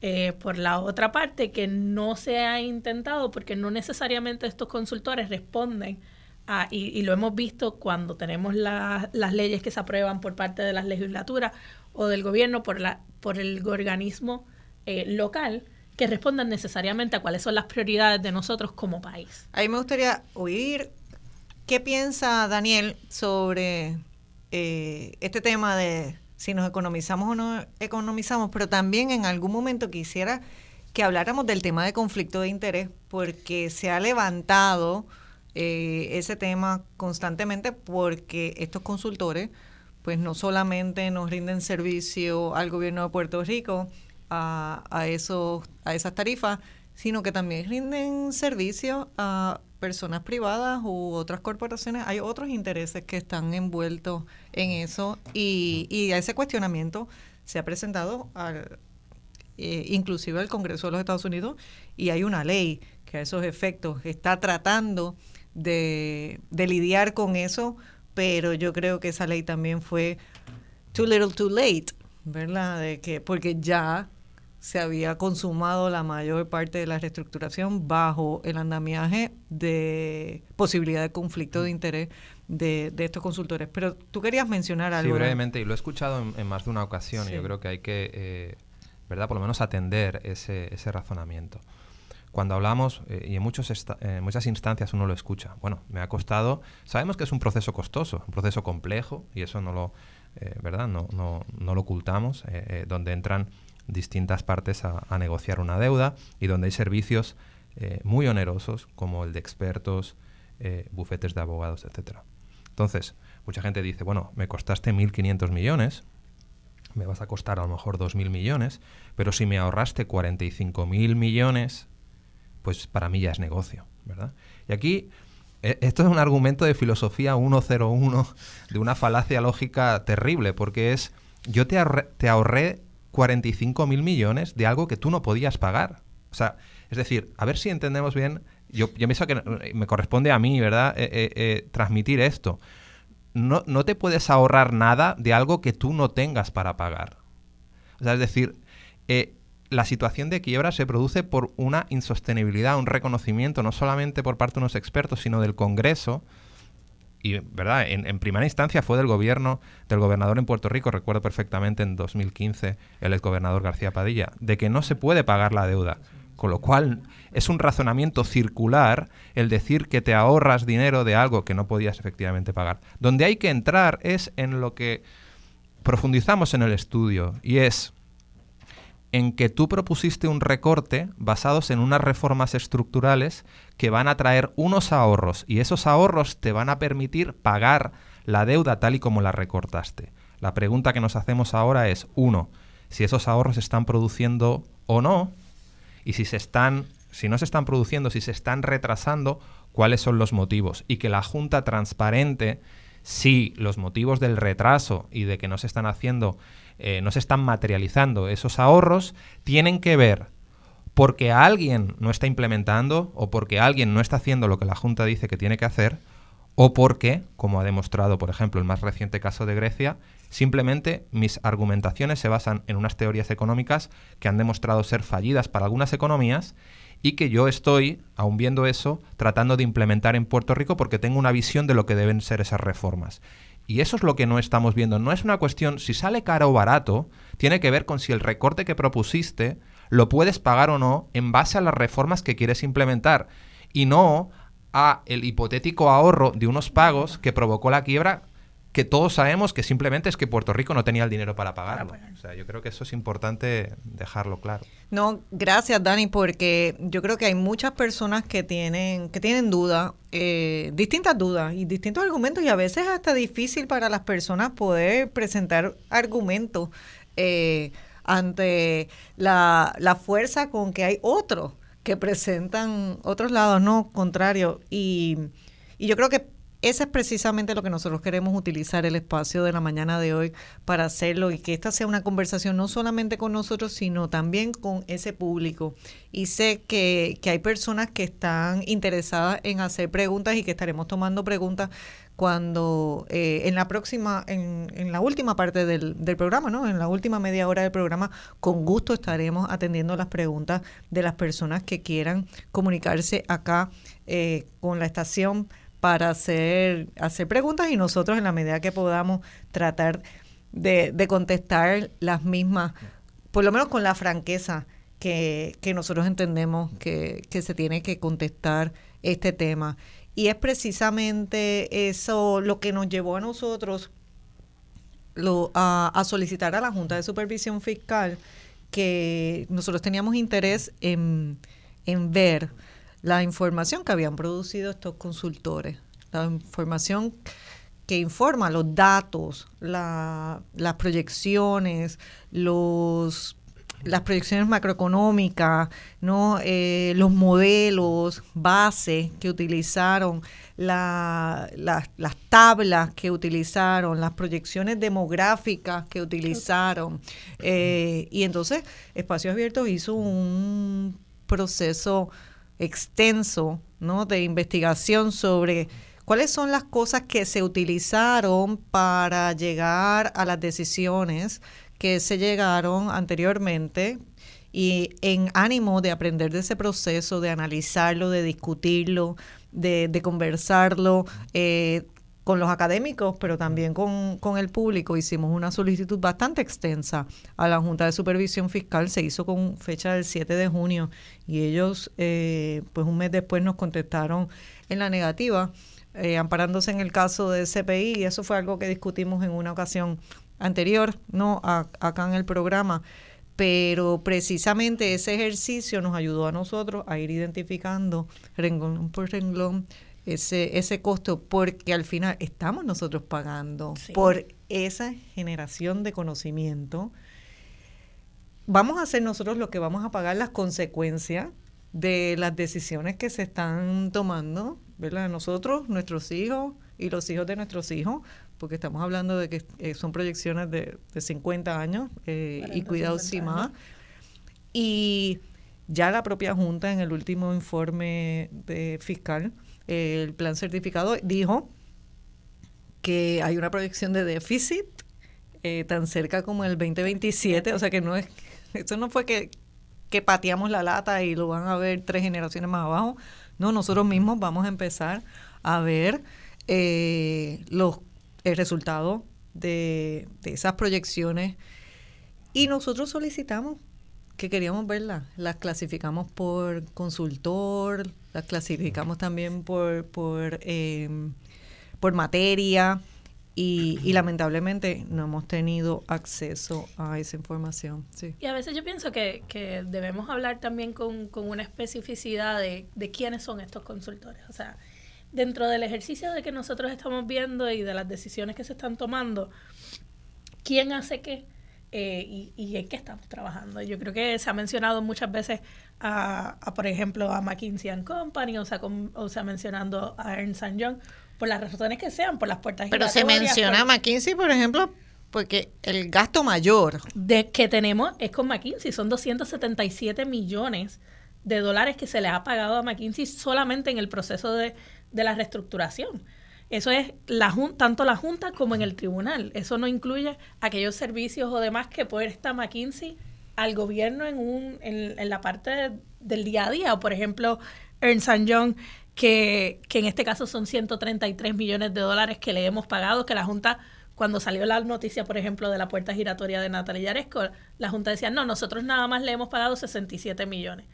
eh, por la otra parte, que no se ha intentado, porque no necesariamente estos consultores responden a, y, lo hemos visto cuando tenemos las leyes que se aprueban por parte de las legislaturas o del gobierno por, la, por el organismo eh, local, que respondan necesariamente a cuáles son las prioridades de nosotros como país. A mí me gustaría oír qué piensa Daniel sobre eh, este tema de si nos economizamos o no economizamos, pero también en algún momento quisiera que habláramos del tema de conflicto de interés, porque se ha levantado eh, ese tema constantemente porque estos consultores pues no solamente nos rinden servicio al gobierno de Puerto Rico, a, a, esos, a esas tarifas, sino que también rinden servicio a personas privadas u otras corporaciones. Hay otros intereses que están envueltos en eso y, y ese cuestionamiento se ha presentado al, eh, inclusive al Congreso de los Estados Unidos y hay una ley que a esos efectos está tratando de, de lidiar con eso, pero yo creo que esa ley también fue too little too late, ¿verdad? De que, porque ya se había consumado la mayor parte de la reestructuración bajo el andamiaje de posibilidad de conflicto de interés de, estos consultores. Pero tú querías mencionar algo. Sí, brevemente, y lo he escuchado en, más de una ocasión, y yo creo que hay que eh, ¿verdad? Por lo menos atender ese, ese razonamiento. Cuando hablamos, eh, y en, muchos muchas instancias uno lo escucha, bueno, me ha costado, sabemos que es un proceso costoso, un proceso complejo, y eso no lo, eh, ¿verdad? No, no, no, lo ocultamos, eh, donde entran distintas partes a, negociar una deuda y donde hay servicios muy onerosos, como el de expertos, bufetes de abogados, etcétera. Entonces, mucha gente dice, bueno, me costaste 1.500 millones, me vas a costar a lo mejor 2.000 millones, pero si me ahorraste 45.000 millones, pues para mí ya es negocio, ¿verdad? Y aquí, e, esto es un argumento de filosofía 101, de una falacia lógica terrible, porque es, yo te ahorré, te ahorré 45.000 millones de algo que tú no podías pagar. O sea, es decir, a ver si entendemos bien, yo, yo pienso que me corresponde a mí, ¿verdad?, eh, eh, eh, transmitir esto no, no te puedes ahorrar nada de algo que tú no tengas para pagar. O sea, es decir, eh, la situación de quiebra se produce por una insostenibilidad, un reconocimiento no solamente por parte de unos expertos, sino del Congreso. Y, ¿verdad? En, primera instancia fue del gobierno, del gobernador en Puerto Rico, recuerdo perfectamente en 2015, el exgobernador García Padilla, de que no se puede pagar la deuda. Con lo cual es un razonamiento circular el decir que te ahorras dinero de algo que no podías efectivamente pagar. Donde hay que entrar es en lo que profundizamos en el estudio y es en que tú propusiste un recorte basados en unas reformas estructurales que van a traer unos ahorros y esos ahorros te van a permitir pagar la deuda tal y como la recortaste. La pregunta que nos hacemos ahora es, uno, si esos ahorros están produciendo o no, y si se están, si no se están produciendo, si se están retrasando, cuáles son los motivos y que la Junta transparente si los motivos del retraso y de que no se están haciendo, eh, no se están materializando esos ahorros, tienen que ver porque alguien no está implementando o porque alguien no está haciendo lo que la Junta dice que tiene que hacer, o porque, como ha demostrado, por ejemplo, el más reciente caso de Grecia, simplemente mis argumentaciones se basan en unas teorías económicas que han demostrado ser fallidas para algunas economías y que yo estoy, aún viendo eso, tratando de implementar en Puerto Rico porque tengo una visión de lo que deben ser esas reformas. Y eso es lo que no estamos viendo. No es una cuestión, si sale caro o barato, tiene que ver con si el recorte que propusiste lo puedes pagar o no en base a las reformas que quieres implementar y no a el hipotético ahorro de unos pagos que provocó la quiebra que todos sabemos que simplemente es que Puerto Rico no tenía el dinero para pagarlo. O sea, yo creo que eso es importante dejarlo claro. No, gracias Dani, porque yo creo que hay muchas personas que tienen que tienen dudas, eh, distintas dudas y distintos argumentos y a veces es hasta difícil para las personas poder presentar argumentos eh, ante la, la fuerza con que hay otros que presentan otros lados, no contrario. Y, y yo creo que ese es precisamente lo que nosotros queremos utilizar el espacio de la mañana de hoy para hacerlo y que esta sea una conversación no solamente con nosotros, sino también con ese público. Y sé que, que hay personas que están interesadas en hacer preguntas y que estaremos tomando preguntas cuando eh, en la próxima, en, en la última parte del, del, programa, ¿no? En la última media hora del programa, con gusto estaremos atendiendo las preguntas de las personas que quieran comunicarse acá eh, con la estación para hacer, hacer preguntas y nosotros en la medida que podamos tratar de, contestar las mismas, por lo menos con la franqueza que, que nosotros entendemos que, que se tiene que contestar este tema. Y es precisamente eso lo que nos llevó a nosotros a, a, solicitar a la Junta de Supervisión Fiscal que nosotros teníamos interés en, en ver la información que habían producido estos consultores, la información que informa los datos, la, las proyecciones, los las proyecciones macroeconómicas, ¿no? Eh, los modelos base que utilizaron, la, las tablas que utilizaron, las proyecciones demográficas que utilizaron. Eh, y entonces Espacios Abiertos hizo un proceso extenso ¿no? de investigación sobre cuáles son las cosas que se utilizaron para llegar a las decisiones que se llegaron anteriormente y en ánimo de aprender de ese proceso, de analizarlo, de discutirlo, de, de conversarlo, eh, con los académicos, pero también con, con, el público. Hicimos una solicitud bastante extensa a la Junta de Supervisión Fiscal, se hizo con fecha del 7 de junio y ellos, eh, pues un mes después nos contestaron en la negativa, eh, amparándose en el caso de CPI, y eso fue algo que discutimos en una ocasión anterior, no acá en el programa. Pero precisamente ese ejercicio nos ayudó a nosotros a ir identificando renglón por renglón ese, ese costo, porque al final estamos nosotros pagando por esa generación de conocimiento. Vamos a ser nosotros los que vamos a pagar las consecuencias de las decisiones que se están tomando, ¿verdad? Nosotros, nuestros hijos y los hijos de nuestros hijos, porque estamos hablando de que eh, son proyecciones de, de 50 años eh, y cuidado sin más. Y ya la propia Junta en el último informe de fiscal el plan certificado dijo que hay una proyección de déficit eh, tan cerca como el 2027, o sea que no es, esto no fue que, que pateamos la lata y lo van a ver tres generaciones más abajo, no, nosotros mismos vamos a empezar a ver eh, los, el resultado de, de esas proyecciones y nosotros solicitamos que queríamos verlas. Las clasificamos por consultor, las clasificamos también por, por, em, por materia y, y, lamentablemente no hemos tenido acceso a esa información. Sí. Y a veces yo pienso que, que debemos hablar también con, con una especificidad de, de quiénes son estos consultores. O sea, dentro del ejercicio de que nosotros estamos viendo y de las decisiones que se están tomando, ¿quién hace qué? Eh, y, en qué estamos trabajando. Yo creo que se ha mencionado muchas veces a, por ejemplo, a McKinsey and Company, o sea, o sea, mencionando a Ernst Young, por las razones que sean, por las puertas Pero se menciona a McKinsey, por ejemplo, porque el gasto mayor de que tenemos es con McKinsey, son 277 millones de dólares que se le ha pagado a McKinsey solamente en el proceso de, de la reestructuración. Eso es la tanto la Junta como en el tribunal. Eso no incluye aquellos servicios o demás que puede estar McKinsey al gobierno en, un, en, la parte del día a día. Por ejemplo, Ernst Young, que, que en este caso son 133 millones de dólares que le hemos pagado, que la Junta cuando salió la noticia, por ejemplo, de la puerta giratoria de Natalia Yaresco, la Junta decía, no, nosotros nada más le hemos pagado 67 millones.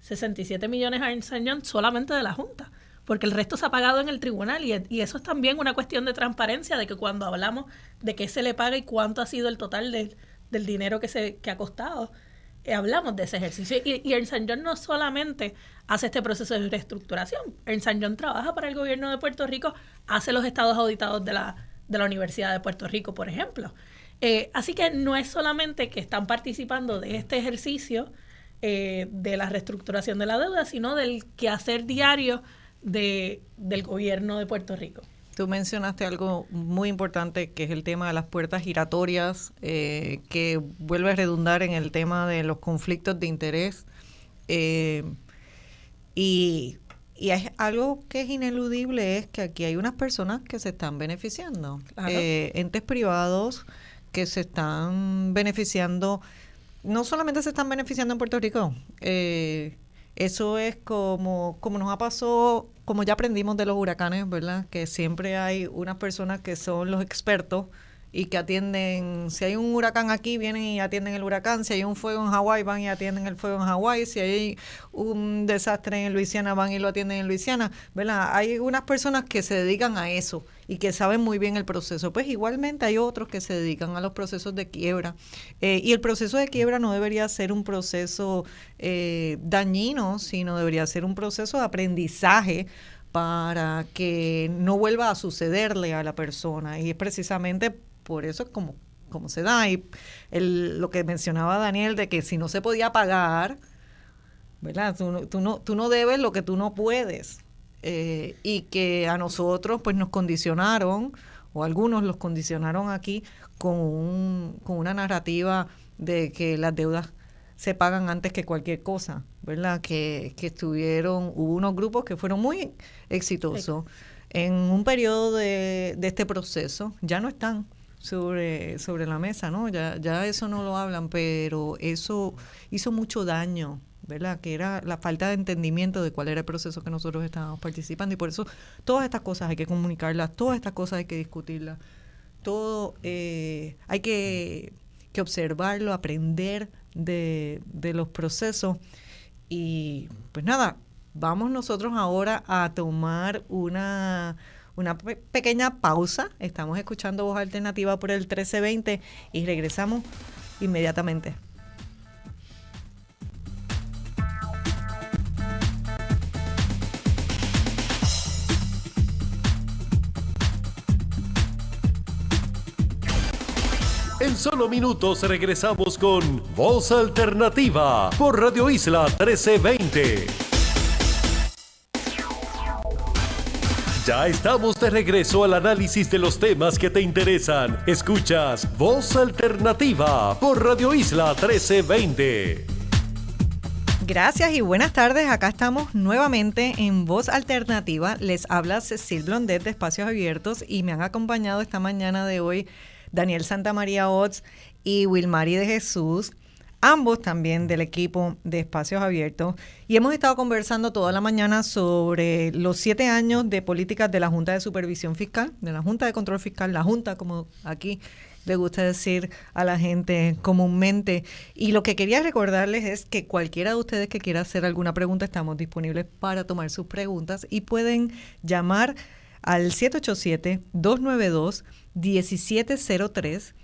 67 millones a Ernst Young solamente de la Junta porque el resto se ha pagado en el tribunal y, eso es también una cuestión de transparencia, de que cuando hablamos de qué se le paga y cuánto ha sido el total del dinero que, se, que ha costado, eh, hablamos de ese ejercicio. Y, y Ernst Young no solamente hace este proceso de reestructuración, Ernst Young trabaja para el gobierno de Puerto Rico, hace los estados auditados de la, de la Universidad de Puerto Rico, por ejemplo. Eh, así que no es solamente que están participando de este ejercicio eh, de la reestructuración de la deuda, sino del quehacer diario de, del gobierno de Puerto Rico. Tú mencionaste algo muy importante que es el tema de las puertas giratorias, eh, que vuelve a redundar en el tema de los conflictos de interés. Eh, y, y es algo que es ineludible es que aquí hay unas personas que se están beneficiando, eh, entes privados que se están beneficiando, no solamente se están beneficiando en Puerto Rico, eso es como, como nos ha pasado como ya aprendimos de los huracanes, ¿verdad? Que siempre hay unas personas que son los expertos y que atienden, si hay un huracán aquí, vienen y atienden el huracán, si hay un fuego en Hawái, van y atienden el fuego en Hawái, si hay un desastre en Luisiana, van y lo atienden en Luisiana, ¿verdad? Hay unas personas que se dedican a eso y que saben muy bien el proceso. Pues igualmente hay otros que se dedican a los procesos de quiebra. Eh, y el proceso de quiebra no debería ser un proceso eh, dañino, sino debería ser un proceso de aprendizaje para que no vuelva a sucederle a la persona. Y es precisamente por eso como, como se da. Y el, lo que mencionaba Daniel de que si no se podía pagar, ¿verdad? Tú, tú, no, tú no debes lo que tú no puedes. Eh, y que a nosotros pues nos condicionaron, o algunos los condicionaron aquí con, un, con una narrativa de que las deudas se pagan antes que cualquier cosa, ¿verdad? Que, que estuvieron, hubo unos grupos que fueron muy exitosos en un periodo de, de este proceso, ya no están sobre, sobre la mesa, ¿no? Ya, ya eso no lo hablan, pero eso hizo mucho daño ¿verdad? Que era la falta de entendimiento de cuál era el proceso que nosotros estábamos participando y por eso todas estas cosas hay que comunicarlas, todas estas cosas hay que discutirlas, todo eh, hay que, que, observarlo, aprender de, de los procesos y pues nada, vamos nosotros ahora a tomar una una pequeña pausa. Estamos escuchando Voz Alternativa por el 1320 y regresamos inmediatamente. En solo minutos regresamos con Voz Alternativa por Radio Isla 1320. Ya estamos de regreso al análisis de los temas que te interesan. Escuchas Voz Alternativa por Radio Isla 1320. Gracias y buenas tardes. Acá estamos nuevamente en Voz Alternativa. Les habla Cecil Blondet de Espacios Abiertos y me han acompañado esta mañana de hoy Daniel Santamaría Ots y Wilmari de Jesús ambos también del equipo de Espacios Abiertos, y hemos estado conversando toda la mañana sobre los siete años de políticas de la Junta de Supervisión Fiscal, de la Junta de Control Fiscal, la Junta, como aquí le gusta decir a la gente comúnmente. Y lo que quería recordarles es que cualquiera de ustedes que quiera hacer alguna pregunta, estamos disponibles para tomar sus preguntas y pueden llamar al 787-292-1703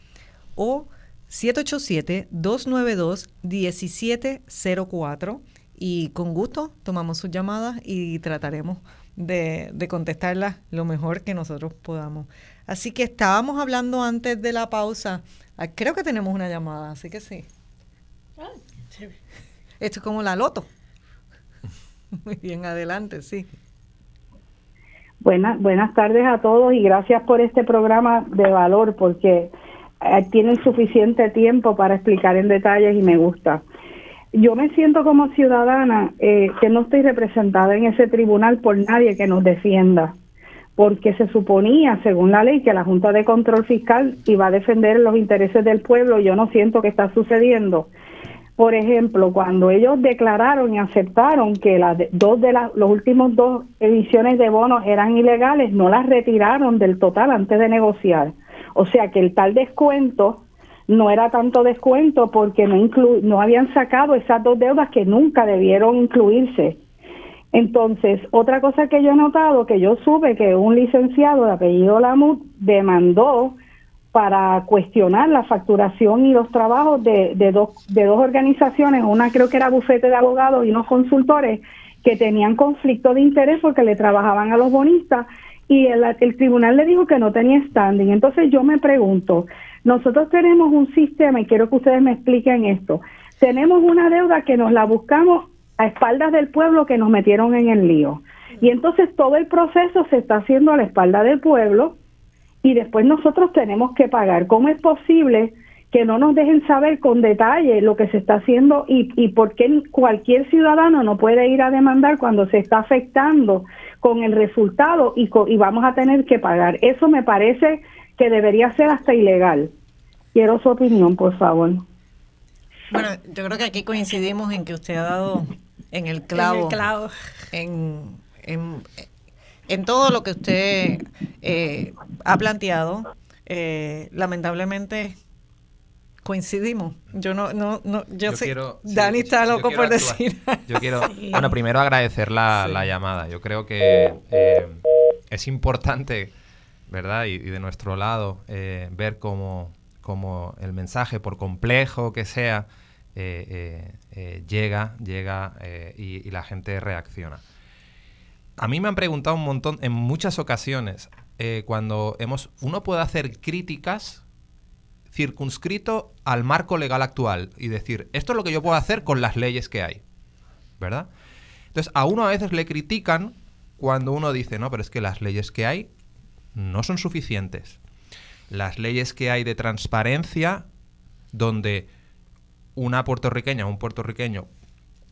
o 787-292-1704 y con gusto tomamos sus llamadas y trataremos de, contestarlas lo mejor que nosotros podamos. Así que estábamos hablando antes de la pausa. Ah, creo que tenemos una llamada, así que sí. Esto es como la loto. Muy bien, adelante, sí. Buenas, buenas tardes a todos y gracias por este programa de valor porque eh, tienen suficiente tiempo para explicar en detalles y me gusta. Yo me siento como ciudadana eh, que no estoy representada en ese tribunal por nadie que nos defienda, porque se suponía, según la ley, que la Junta de Control Fiscal iba a defender los intereses del pueblo. Yo no siento que está sucediendo. Por ejemplo, cuando ellos declararon y aceptaron que las dos de las los últimos dos ediciones de bonos eran ilegales, no las retiraron del total antes de negociar. O sea que el tal descuento no era tanto descuento porque no, no habían sacado esas dos deudas que nunca debieron incluirse. Entonces, otra cosa que yo he notado, que yo supe que un licenciado de apellido Lamut demandó para cuestionar la facturación y los trabajos de, de, dos, de dos organizaciones, una creo que era bufete de abogados y unos consultores que tenían conflicto de interés porque le trabajaban a los bonistas y el, tribunal le dijo que no tenía standing. Entonces yo me pregunto, nosotros tenemos un sistema, y quiero que ustedes me expliquen esto, tenemos una deuda que nos la buscamos a espaldas del pueblo que nos metieron en el lío. Y entonces todo el proceso se está haciendo a la espalda del pueblo y después nosotros tenemos que pagar. ¿Cómo es posible que no nos dejen saber con detalle lo que se está haciendo y, y por qué cualquier ciudadano no puede ir a demandar cuando se está afectando con el resultado y, y vamos a tener que pagar. Eso me parece que debería ser hasta ilegal. Quiero su opinión, por favor. Bueno, yo creo que aquí coincidimos en que usted ha dado en el clavo, en, en, todo lo que usted eh, ha planteado. Eh, lamentablemente coincidimos. Yo no, no, no, yo, sé. Dani está loco por decir. Yo quiero, bueno, primero agradecer la, llamada. Yo creo que eh, es importante, ¿verdad? Y, de nuestro lado, eh, ver cómo, cómo, el mensaje, por complejo que sea, eh, llega, llega y, y, la gente reacciona. A mí me han preguntado un montón, en muchas ocasiones, cuando hemos, uno puede hacer críticas circunscrito al marco legal actual y decir, esto es lo que yo puedo hacer con las leyes que hay, ¿verdad? Entonces, a uno a veces le critican cuando uno dice, no, pero es que las leyes que hay no son suficientes. Las leyes que hay de transparencia, donde una puertorriqueña o un puertorriqueño,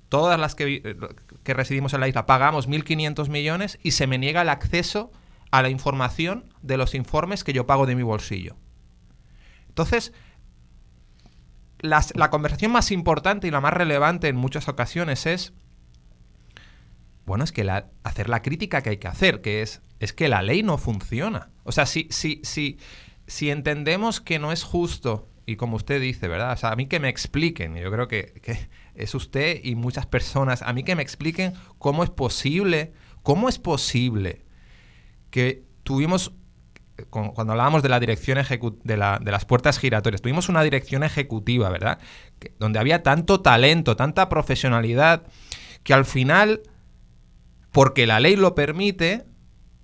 todas las que, que residimos en la isla, pagamos 1.500 millones y se me niega el acceso a la información de los informes que yo pago de mi bolsillo. Entonces, la conversación más importante y la más relevante en muchas ocasiones es, bueno, es que la, hacer la crítica que hay que hacer, que es, es que la ley no funciona. O sea, si, si, si, si entendemos que no es justo, y como usted dice, ¿verdad? O sea, a mí que me expliquen, yo creo que, que es usted y muchas personas, a mí que me expliquen cómo es posible, cómo es posible que tuvimos cuando hablábamos de la dirección de, de, las puertas giratorias, tuvimos una dirección ejecutiva, ¿verdad? donde había tanto talento, tanta profesionalidad, que al final, porque la ley lo permite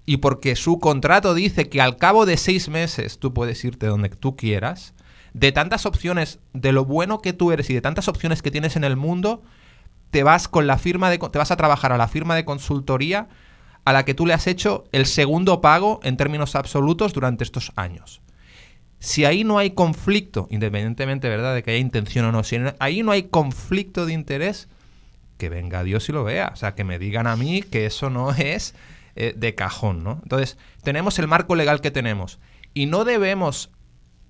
y porque su contrato dice que al cabo de seis meses tú puedes irte donde tú quieras, de tantas opciones, de lo bueno que tú eres y de tantas opciones que tienes en el mundo, te vas con la firma de, te vas a trabajar a la firma de consultoría a la que tú le has hecho el segundo pago en términos absolutos durante estos años. Si ahí no hay conflicto, independientemente ¿verdad? de que haya intención o no, si ahí no hay conflicto de interés, que venga Dios y lo vea. O sea, que me digan a mí que eso no es eh, de cajón, ¿no? Entonces, tenemos el marco legal que tenemos. Y no debemos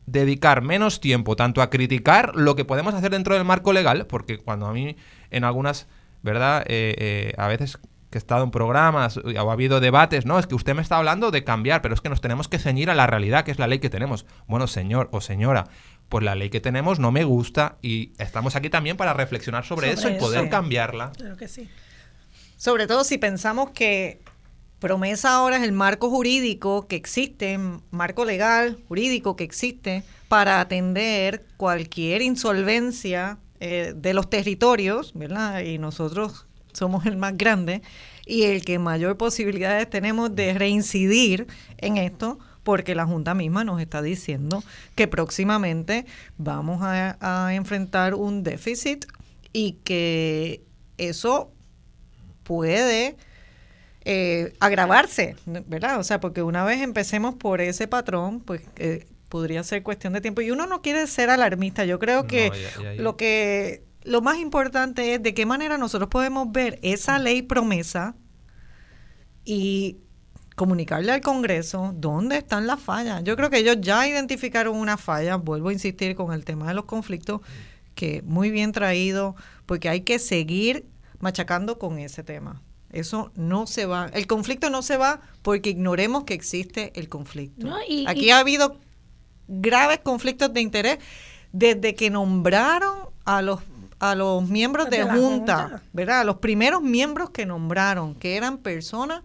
dedicar menos tiempo tanto a criticar lo que podemos hacer dentro del marco legal, porque cuando a mí en algunas, ¿verdad? Eh, eh, a veces que he estado en programas o ha habido debates, no, es que usted me está hablando de cambiar, pero es que nos tenemos que ceñir a la realidad, que es la ley que tenemos. Bueno, señor o señora, pues la ley que tenemos no me gusta y estamos aquí también para reflexionar sobre, eso, y poder cambiarla. Claro que sí. Sobre todo si pensamos que promesa ahora es el marco jurídico que existe, marco legal, jurídico que existe para atender cualquier insolvencia eh, de los territorios, ¿verdad? Y nosotros somos el más grande y el que mayor posibilidades tenemos de reincidir en esto porque la Junta misma nos está diciendo que próximamente vamos a, enfrentar un déficit y que eso puede eh, agravarse, ¿verdad? O sea, porque una vez empecemos por ese patrón, pues eh, podría ser cuestión de tiempo. Y uno no quiere ser alarmista. Yo creo que lo que lo más importante es de qué manera nosotros podemos ver esa ley promesa y comunicarle al Congreso dónde están las fallas. Yo creo que ellos ya identificaron una falla, vuelvo a insistir con el tema de los conflictos, que muy bien traído, porque hay que seguir machacando con ese tema. Eso no se va, el conflicto no se va porque ignoremos que existe el conflicto. Aquí ha habido graves conflictos de interés desde que nombraron a los a los miembros de, junta, ¿verdad? A los primeros miembros que nombraron, que eran personas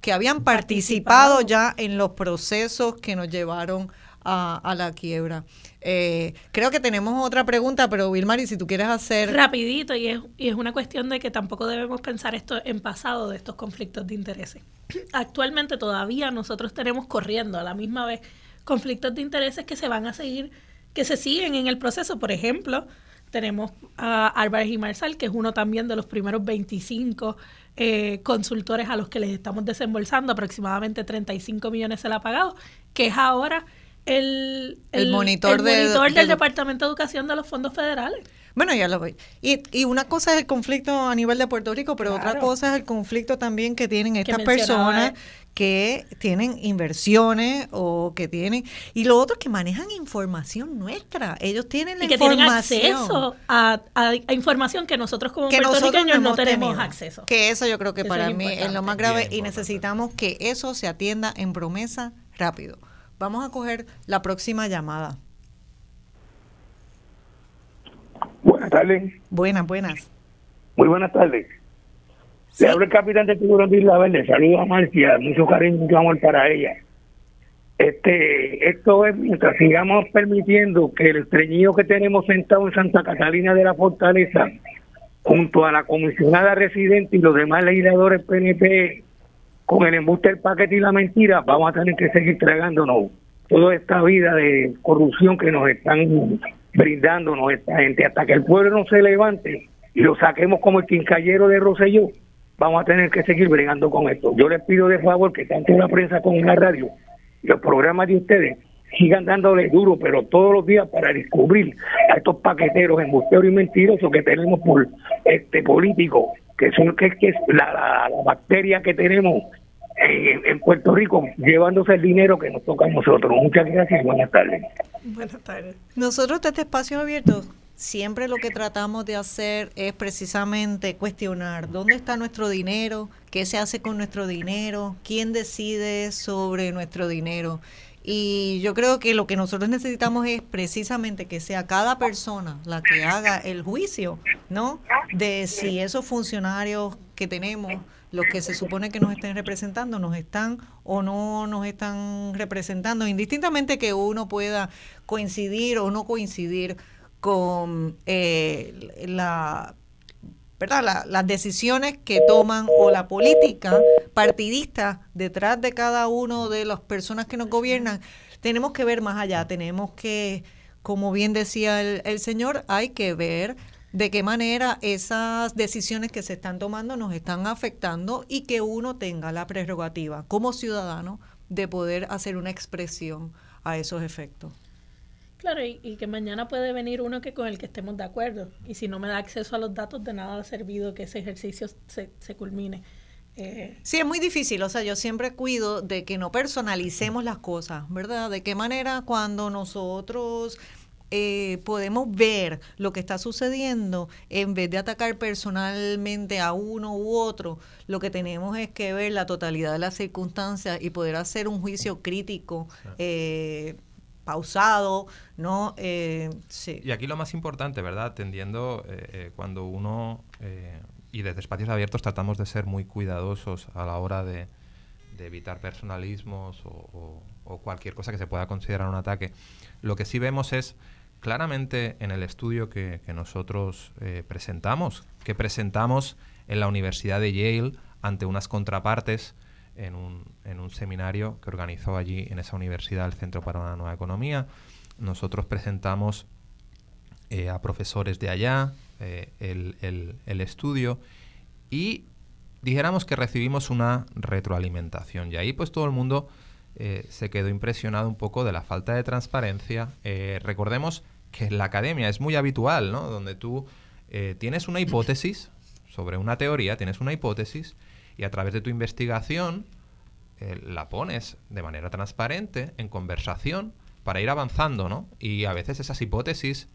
que habían participado, ya en los procesos que nos llevaron a, la quiebra. Eh, creo que tenemos otra pregunta, pero Wilmary, si tú quieres hacer... Rapidito, y es, y es una cuestión de que tampoco debemos pensar esto en pasado de estos conflictos de intereses. Actualmente todavía nosotros tenemos corriendo a la misma vez conflictos de intereses que se van a seguir, que se siguen en el proceso. Por ejemplo, tenemos a Álvarez y Marsal, que es uno también de los primeros 25 eh, consultores a los que les estamos desembolsando, aproximadamente 35 millones se le ha pagado, que es ahora el, el, monitor, del Departamento de Educación de los fondos federales. Bueno, ya lo voy. Y, y una cosa es el conflicto a nivel de Puerto Rico, pero otra cosa es el conflicto también que tienen estas personas que tienen inversiones o que tienen y lo otro es que manejan información nuestra. Ellos tienen la y que tienen acceso a, información que nosotros como puertorriqueños no, tenemos. acceso. Que eso yo creo que para mí es lo más grave y necesitamos que eso se atienda en promesa rápido. Vamos a coger la próxima llamada. Buenas tardes. Buenas buenas. Muy buenas tardes le hablo el capitán de tiburón de Isla Verde. Saludos a Marcia. Mucho cariño, mucho amor para ella. Este, esto es mientras sigamos permitiendo que el estreñido que tenemos sentado en Santa Catalina de la Fortaleza, junto a la comisionada residente y los demás legisladores PNP, con el embuste del paquete y la mentira, vamos a tener que seguir tragándonos toda esta vida de corrupción que nos están brindándonos esta gente, hasta que el pueblo no se levante y lo saquemos como el quincallero de Roselló vamos a tener que seguir bregando con esto. Yo les pido de favor que tanto la prensa como la radio, los programas de ustedes, sigan dándole duro, pero todos los días para descubrir a estos paqueteros embusteros y mentirosos que tenemos por este político, que son que, es la, bacteria que tenemos en, en, Puerto Rico, llevándose el dinero que nos toca a nosotros. Muchas gracias y buenas tardes. Buenas tardes. Nosotros desde Espacio Abierto siempre lo que tratamos de hacer es precisamente cuestionar dónde está nuestro dinero, qué se hace con nuestro dinero, quién decide sobre nuestro dinero. Y yo creo que lo que nosotros necesitamos es precisamente que sea cada persona la que haga el juicio, ¿no? De si esos funcionarios que tenemos, los que se supone que nos estén representando, nos están o no nos están representando, indistintamente que uno pueda coincidir o no coincidir con eh, la ¿verdad? las decisiones que toman o la política partidista detrás de cada uno de las personas que nos gobiernan, tenemos que ver más allá, tenemos que, como bien decía el, el señor, hay que ver de qué manera esas decisiones que se están tomando nos están afectando y que uno tenga la prerrogativa como ciudadano de poder hacer una expresión a esos efectos. Claro, y, que mañana puede venir uno que con el que estemos de acuerdo. Y si no me da acceso a los datos, de nada ha servido que ese ejercicio se, se culmine. Eh, sí, es muy difícil. O sea, yo siempre cuido de que no personalicemos las cosas, ¿verdad? De qué manera cuando nosotros eh, podemos ver lo que está sucediendo, en vez de atacar personalmente a uno u otro, lo que tenemos es que ver la totalidad de las circunstancias y poder hacer un juicio crítico. Eh, pausado, ¿no? Eh, sí. Y aquí lo más importante, ¿verdad? Atendiendo eh, eh, cuando uno, y desde espacios abiertos tratamos de ser muy cuidadosos a la hora de, evitar personalismos o, cualquier cosa que se pueda considerar un ataque. Lo que sí vemos es claramente en el estudio que, que nosotros presentamos, que presentamos en la Universidad de Yale ante unas contrapartes en un, en un seminario que organizó allí en esa universidad el Centro para una Nueva Economía. Nosotros presentamos eh, a profesores de allá eh, el, el, estudio y dijéramos que recibimos una retroalimentación. Y ahí pues todo el mundo eh, se quedó impresionado un poco de la falta de transparencia. recordemos que en la academia es muy habitual, ¿no? Donde tú tienes una hipótesis sobre una teoría, tienes una hipótesis y a través de tu investigación eh, la pones de manera transparente en conversación para ir avanzando, ¿no? Y a veces esas hipótesis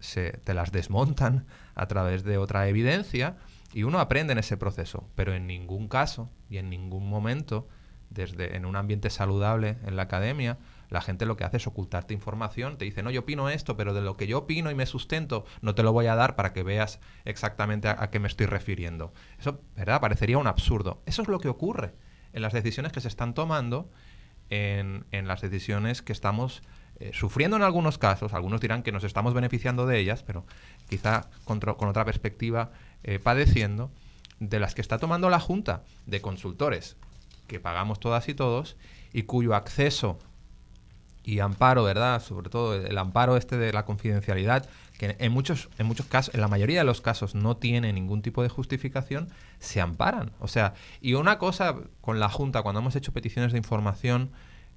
se, te las desmontan a través de otra evidencia y uno aprende en ese proceso, pero en ningún caso y en ningún momento, desde en un ambiente saludable en la academia, la gente lo que hace es ocultarte información, te dice, no, yo opino esto, pero de lo que yo opino y me sustento, no te lo voy a dar para que veas exactamente a, qué me estoy refiriendo. Eso, ¿verdad? Parecería un absurdo. Eso es lo que ocurre en las decisiones que se están tomando, en, las decisiones que estamos eh, sufriendo en algunos casos. Algunos dirán que nos estamos beneficiando de ellas, pero quizá con, otra perspectiva eh, padeciendo, de las que está tomando la Junta de Consultores, que pagamos todas y todos, y cuyo acceso y amparo, ¿verdad? Sobre todo el amparo este de la confidencialidad, que en muchos, en muchos casos, en la mayoría de los casos no tiene ningún tipo de justificación, se amparan. O sea, y una cosa con la Junta, cuando hemos hecho peticiones de información,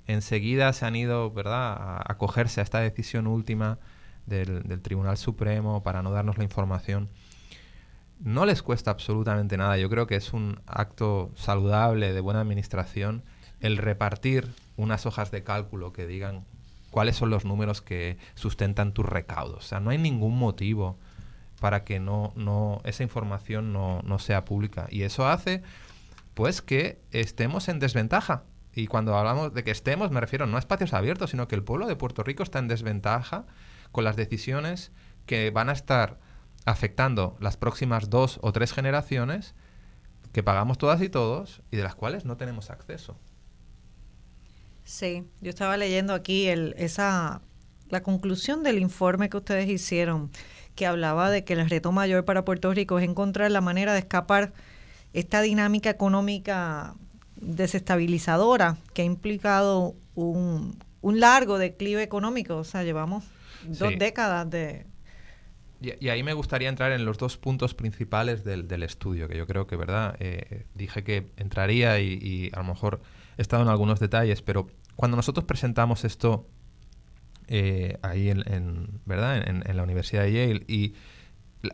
enseguida se han ido, ¿verdad?, a acogerse a esta decisión última del, del Tribunal Supremo para no darnos la información. No les cuesta absolutamente nada. Yo creo que es un acto saludable de buena administración el repartir unas hojas de cálculo que digan cuáles son los números que sustentan tus recaudos. O sea, no hay ningún motivo para que no, no, esa información no, no sea pública. Y eso hace pues que estemos en desventaja. Y cuando hablamos de que estemos, me refiero no a espacios abiertos, sino que el pueblo de Puerto Rico está en desventaja con las decisiones que van a estar afectando las próximas dos o tres generaciones que pagamos todas y todos y de las cuales no tenemos acceso. Sí, yo estaba leyendo aquí el, esa, la conclusión del informe que ustedes hicieron, que hablaba de que el reto mayor para Puerto Rico es encontrar la manera de escapar esta dinámica económica desestabilizadora que ha implicado un, un largo declive económico. O sea, llevamos dos décadas de... Y, ahí me gustaría entrar en los dos puntos principales del, del estudio, que yo creo que, ¿verdad? Eh, dije que entraría y, y a lo mejor he estado en algunos detalles, pero cuando nosotros presentamos esto eh, ahí en, ¿verdad? En, la Universidad de Yale y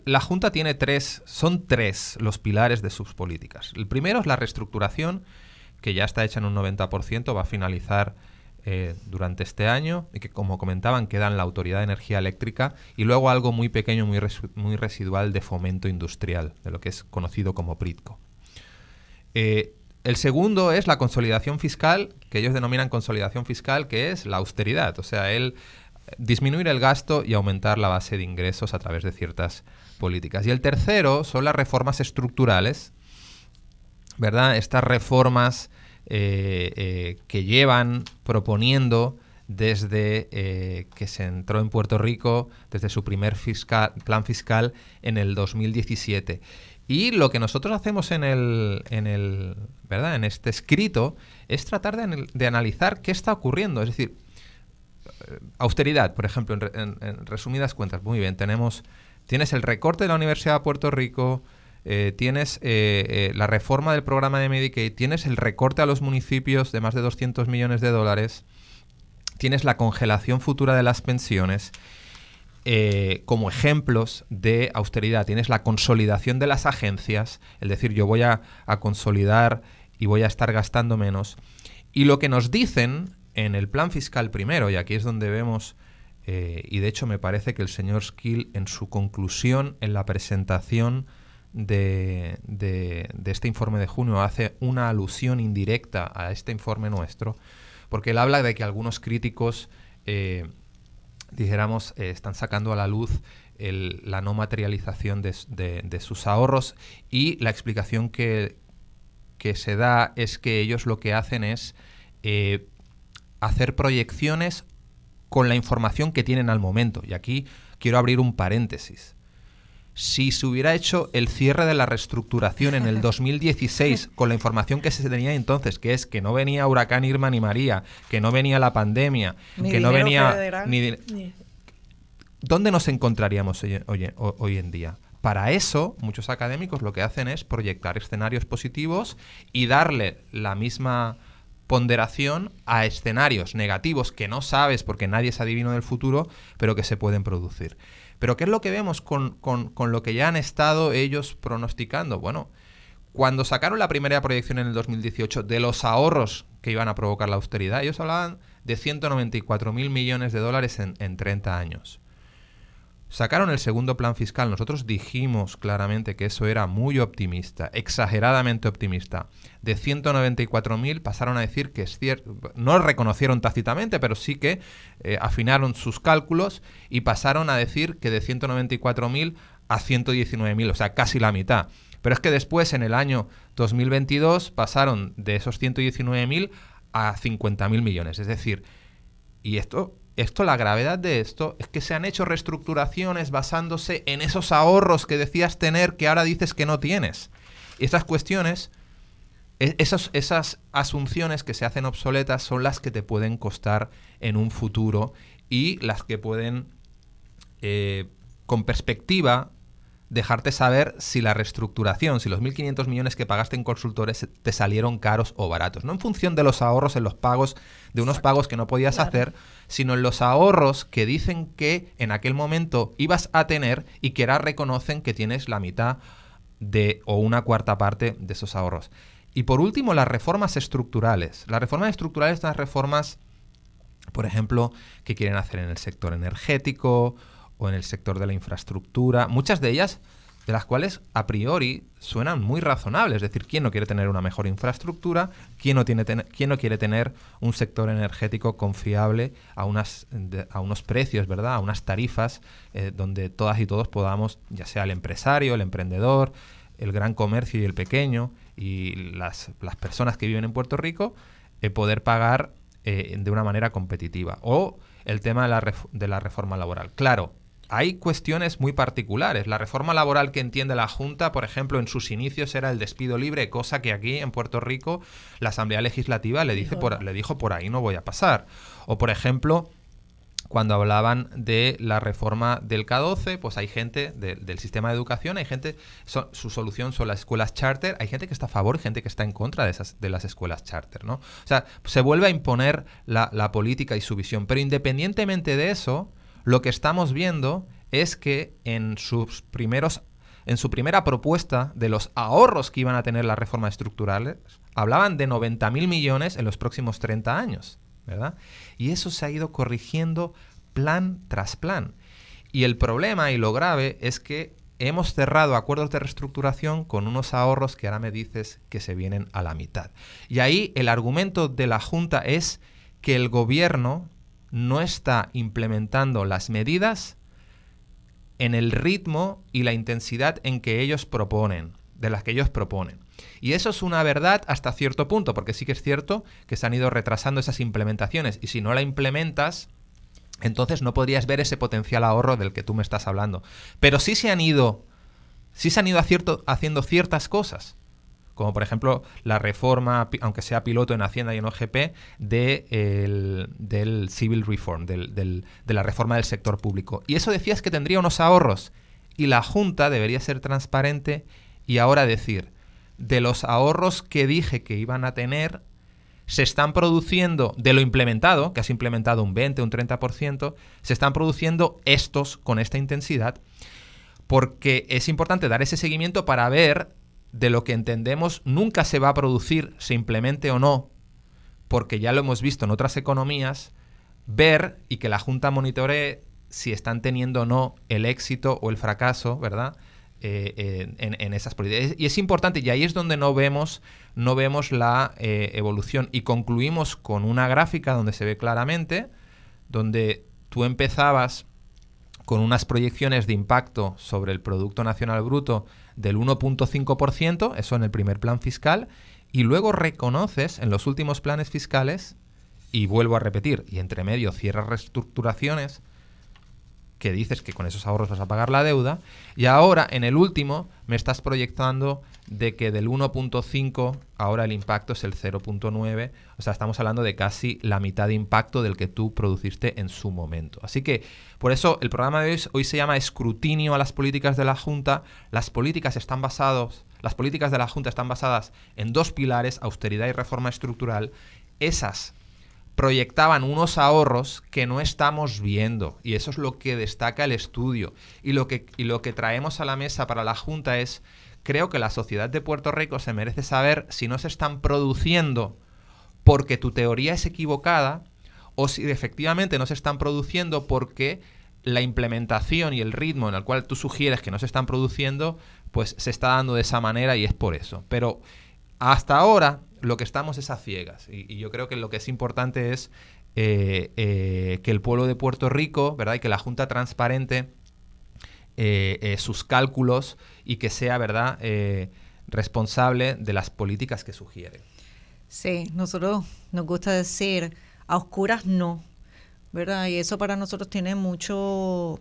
la Junta tiene tres, son tres los pilares de sus políticas. El primero es la reestructuración, que ya está hecha en un 90%, va a finalizar eh, durante este año y que, como comentaban, quedan la Autoridad de Energía Eléctrica y luego algo muy pequeño, muy, muy residual de fomento industrial, de lo que es conocido como PRITCO. Eh, el segundo es la consolidación fiscal, que ellos denominan consolidación fiscal, que es la austeridad, o sea, el disminuir el gasto y aumentar la base de ingresos a través de ciertas políticas. Y el tercero son las reformas estructurales, ¿verdad? Estas reformas eh, eh, que llevan proponiendo desde eh, que se entró en Puerto Rico, desde su primer plan fiscal en el 2017. Y lo que nosotros hacemos en el, en el ¿verdad? En este escrito es tratar de, analizar qué está ocurriendo. Es decir, austeridad, por ejemplo, en, en, resumidas cuentas, muy bien, tenemos, tienes el recorte de la Universidad de Puerto Rico, eh, tienes eh, eh, la reforma del programa de Medicaid, tienes el recorte a los municipios de más de 200 millones de dólares, tienes la congelación futura de las pensiones. Como ejemplos de austeridad. Tienes la consolidación de las agencias, es decir, yo voy a, consolidar y voy a estar gastando menos. Y lo que nos dicen en el plan fiscal primero, y aquí es donde vemos, y de hecho me parece que el señor Skill en su conclusión, en la presentación de, de, este informe de junio hace una alusión indirecta a este informe nuestro, porque él habla de que algunos críticos, eh, dijéramos, eh, están sacando a la luz la no materialización de, sus ahorros y la explicación que, que, se da es que ellos lo que hacen es eh, hacer proyecciones con la información que tienen al momento. Y aquí quiero abrir un paréntesis si se hubiera hecho el cierre de la reestructuración en el 2016 con la información que se tenía entonces, que es que no venía huracán Irma ni María, que no venía la pandemia, que no venía ni, ¿Dónde nos encontraríamos hoy, hoy, en día? Para eso, muchos académicos lo que hacen es proyectar escenarios positivos y darle la misma ponderación a escenarios negativos que no sabes porque nadie es adivino del futuro, pero que se pueden producir. Pero ¿qué es lo que vemos con, lo que ya han estado ellos pronosticando? Bueno, cuando sacaron la primera proyección en el 2018 de los ahorros que iban a provocar la austeridad, ellos hablaban de 194 mil millones de dólares en, en 30 años. Sacaron el segundo plan fiscal. Nosotros dijimos claramente que eso era muy optimista, exageradamente optimista. De 194.000 pasaron a decir que es cierto. No reconocieron tácitamente, pero sí que eh, afinaron sus cálculos y pasaron a decir que de 194.000 a 119.000, o sea, casi la mitad. Pero es que después, en el año 2022, pasaron de esos 119.000 a 50.000 millones. Es decir, y esto esto, la gravedad de esto es que se han hecho reestructuraciones basándose en esos ahorros que decías tener que ahora dices que no tienes. Y estas cuestiones, e, esas asunciones que se hacen obsoletas son las que te pueden costar en un futuro y las que pueden, eh, con perspectiva, dejarte saber si la reestructuración, si los 1.500 millones que pagaste en consultores te salieron caros o baratos. No en función de los ahorros en los pagos, de unos pagos que no podías hacer, sino en los ahorros que dicen que en aquel momento ibas a tener y que ahora reconocen que tienes la mitad de o una cuarta parte de esos ahorros. Y por último, las reformas estructurales. Las reformas estructurales son las reformas, por ejemplo, que quieren hacer en el sector energético, o en el sector de la infraestructura, muchas de ellas de las cuales a priori suenan muy razonables. Es decir, ¿quién no quiere tener una mejor infraestructura? ¿Quién no, tiene quién no quiere tener un sector energético confiable a, unas, a unos precios, ¿verdad? A unas tarifas eh, donde todas y todos podamos, ya sea el empresario, el emprendedor, el gran comercio y el pequeño, y las, las personas que viven en Puerto Rico, eh, poder pagar eh, de una manera competitiva. O el tema de la, de la reforma laboral. Claro, hay cuestiones muy particulares. La reforma laboral que entiende la Junta, por ejemplo, en sus inicios era el despido libre, cosa que aquí en Puerto Rico la Asamblea Legislativa le, dice por, le dijo por ahí no voy a pasar. O, por ejemplo, cuando hablaban de la reforma del K12, pues hay gente del sistema de educación, hay gente, su solución son las escuelas charter, hay gente que está a favor y gente que está en contra de, esas, de las escuelas charter, ¿no? O sea, se vuelve a imponer la política y su visión. Pero independientemente de eso, lo que estamos viendo es que en sus primeros en su primera propuesta de los ahorros que iban a tener las reformas estructurales, hablaban de 90.000 millones en los próximos 30 años. ¿verdad? Y eso se ha ido corrigiendo plan tras plan. Y el problema y lo grave es que hemos cerrado acuerdos de reestructuración con unos ahorros que ahora me dices que se vienen a la mitad. Y ahí el argumento de la Junta es que el gobierno no está implementando las medidas en el ritmo y la intensidad en que ellos proponen, de las que ellos proponen. Y eso es una verdad hasta cierto punto, porque sí que es cierto que se han ido retrasando esas implementaciones y si no la implementas, entonces no podrías ver ese potencial ahorro del que tú me estás hablando. Pero sí se han ido, sí se han ido haciendo ciertas cosas como por ejemplo la reforma, aunque sea piloto en Hacienda y en OGP, de del Civil Reform, de la reforma del sector público. Y eso decías que tendría unos ahorros. Y la Junta debería ser transparente y ahora decir, de los ahorros que dije que iban a tener, se están produciendo, de lo implementado, que has implementado un 20, un 30%, se están produciendo estos con esta intensidad, porque es importante dar ese seguimiento para ver de lo que entendemos nunca se va a producir, se implemente o no, porque ya lo hemos visto en otras economías, ver y que la Junta monitoree si están teniendo o no el éxito o el fracaso, ¿verdad? Eh, en, esas políticas. Y es importante, y ahí es donde no vemos, no vemos la eh, evolución. Y concluimos con una gráfica donde se ve claramente, donde tú empezabas con unas proyecciones de impacto sobre el Producto Nacional Bruto del 1.5%, eso en el primer plan fiscal, y luego reconoces en los últimos planes fiscales, y vuelvo a repetir, y entre medio cierras reestructuraciones, que dices que con esos ahorros vas a pagar la deuda, y ahora en el último me estás proyectando de que del 1.5 ahora el impacto es el 0.9, o sea, estamos hablando de casi la mitad de impacto del que tú produciste en su momento. Así que por eso el programa de hoy, hoy se llama Escrutinio a las políticas de la Junta. Las políticas están basadas, las políticas de la Junta están basadas en dos pilares, austeridad y reforma estructural. Esas proyectaban unos ahorros que no estamos viendo y eso es lo que destaca el estudio y lo que, y lo que traemos a la mesa para la Junta es creo que la sociedad de Puerto Rico se merece saber si no se están produciendo porque tu teoría es equivocada o si efectivamente no se están produciendo porque la implementación y el ritmo en el cual tú sugieres que no se están produciendo, pues se está dando de esa manera y es por eso. Pero hasta ahora lo que estamos es a ciegas. Y, yo creo que lo que es importante es eh, eh, que el pueblo de Puerto Rico, ¿verdad? Y que la Junta transparente eh, sus cálculos y que sea, ¿verdad?, responsable de las políticas que sugiere. Sí, nosotros nos gusta decir a oscuras no, ¿verdad? Y eso para nosotros tiene mucho,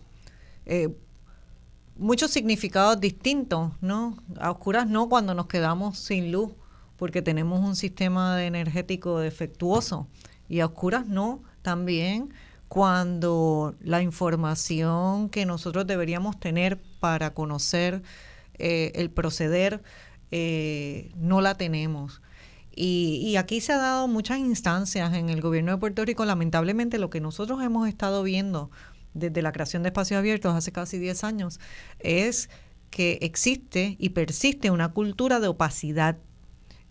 muchos significados distintos, ¿no? A oscuras no cuando nos quedamos sin luz porque tenemos un sistema energético defectuoso y a oscuras no, también cuando la información que nosotros deberíamos tener para conocer eh, el proceder eh, no la tenemos. Y, y, aquí se ha dado muchas instancias en el gobierno de Puerto Rico. Lamentablemente lo que nosotros hemos estado viendo desde la creación de espacios abiertos hace casi 10 años es que existe y persiste una cultura de opacidad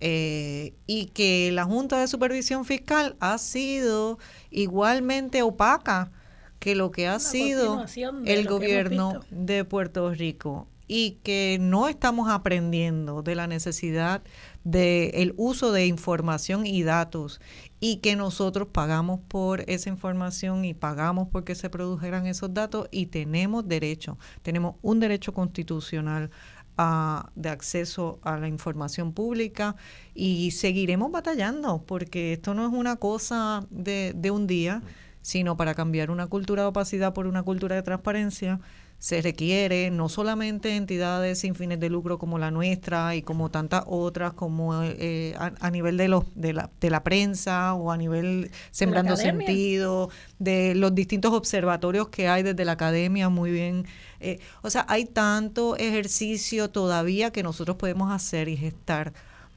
eh, y que la Junta de Supervisión Fiscal ha sido igualmente opaca que lo que ha sido el gobierno de Puerto Rico y que no estamos aprendiendo de la necesidad del uso de información y datos y que nosotros pagamos por esa información y pagamos porque se produjeran esos datos y tenemos derecho, tenemos un derecho constitucional de acceso a la información pública y seguiremos batallando porque esto no es una cosa de, de un día, sino para cambiar una cultura de opacidad por una cultura de transparencia se requiere no solamente entidades sin fines de lucro como la nuestra y como tantas otras, como eh, a, nivel de, los, de, la, de la prensa o a nivel sembrando sentido, de los distintos observatorios que hay desde la academia, muy bien. Eh, o sea, hay tanto ejercicio todavía que nosotros podemos hacer y gestar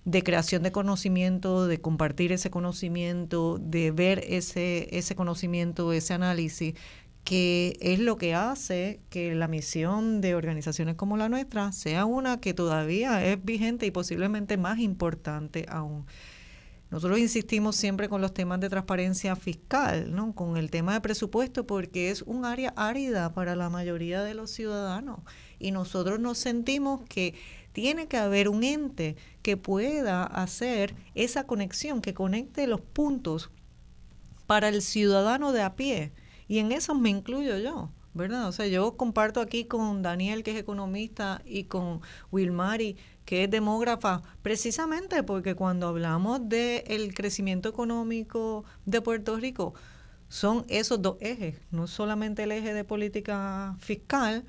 de creación de conocimiento, de compartir ese conocimiento, de ver ese, ese conocimiento, ese análisis, que es lo que hace que la misión de organizaciones como la nuestra sea una que todavía es vigente y posiblemente más importante aún. nosotros insistimos siempre con los temas de transparencia fiscal, ¿no? con el tema de presupuesto, porque es un área árida para la mayoría de los ciudadanos. Y nosotros nos sentimos que tiene que haber un ente que pueda hacer esa conexión, que conecte los puntos para el ciudadano de a pie. Y en eso me incluyo yo. ¿verdad? O sea, yo comparto aquí con Daniel, que es economista, y con Wilmari, que es demógrafa, precisamente porque cuando hablamos del crecimiento económico de Puerto Rico, son esos dos ejes, no solamente el eje de política fiscal,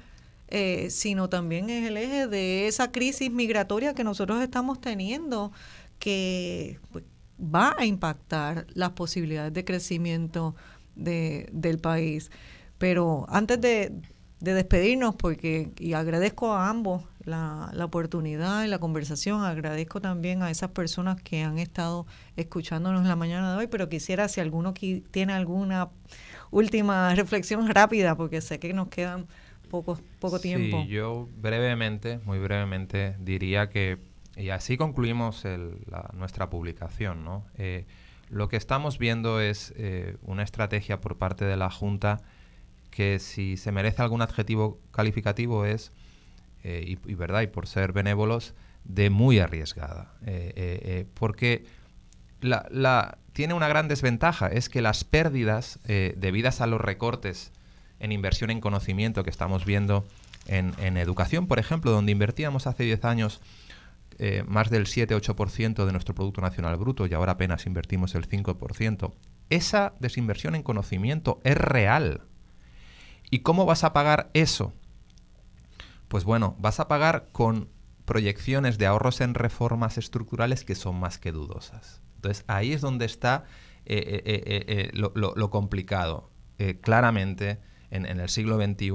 eh, sino también es el eje de esa crisis migratoria que nosotros estamos teniendo, que pues, va a impactar las posibilidades de crecimiento de, del país. Pero antes de, despedirnos, porque y agradezco a ambos la, la, oportunidad y la conversación, agradezco también a esas personas que han estado escuchándonos en la mañana de hoy, pero quisiera si alguno tiene alguna última reflexión rápida, porque sé que nos quedan poco, poco tiempo. Sí, yo brevemente, muy brevemente, diría que, y así concluimos nuestra publicación, ¿no? Eh, lo que estamos viendo es eh, una estrategia por parte de la Junta que si se merece algún adjetivo calificativo es, eh, y, verdad, y por ser benévolos, de muy arriesgada. Eh, porque la, tiene una gran desventaja, es que las pérdidas debidas a los recortes en inversión en conocimiento que estamos viendo en, en educación, por ejemplo, donde invertíamos hace 10 años más del 7-8% de nuestro Producto Nacional Bruto y ahora apenas invertimos el 5%, esa desinversión en conocimiento es real. ¿Y cómo vas a pagar eso? Pues bueno, vas a pagar con proyecciones de ahorros en reformas estructurales que son más que dudosas. Entonces ahí es donde está eh, eh, eh, lo, complicado. claramente, en, el siglo XXI,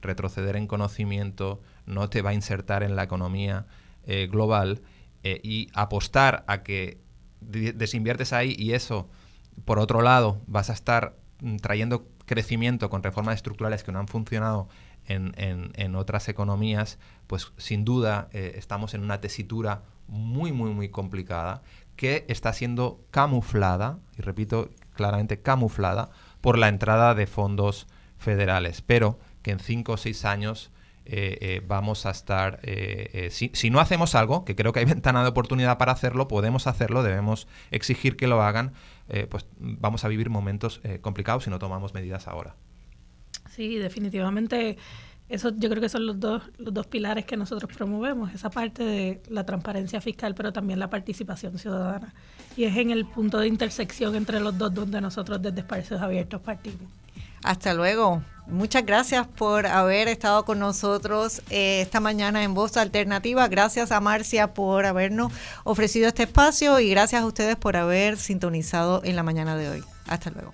retroceder en conocimiento no te va a insertar en la economía global y apostar a que desinviertes ahí y eso, por otro lado, vas a estar mm, trayendo crecimiento con reformas estructurales que no han funcionado en, en, otras economías, pues sin duda eh, estamos en una tesitura muy, muy, muy complicada que está siendo camuflada, y repito claramente camuflada, por la entrada de fondos federales, pero que en cinco o seis años eh, eh, vamos a estar, si, si, no hacemos algo, que creo que hay ventana de oportunidad para hacerlo, podemos hacerlo, debemos exigir que lo hagan, eh, pues vamos a vivir momentos eh, complicados si no tomamos medidas ahora. Sí, definitivamente. Eso yo creo que son los dos, los dos pilares que nosotros promovemos, esa parte de la transparencia fiscal, pero también la participación ciudadana. Y es en el punto de intersección entre los dos donde nosotros desde Espacios Abiertos partimos. Hasta luego. Muchas gracias por haber estado con nosotros eh, esta mañana en Voz Alternativa. Gracias a Marcia por habernos ofrecido este espacio y gracias a ustedes por haber sintonizado en la mañana de hoy. Hasta luego.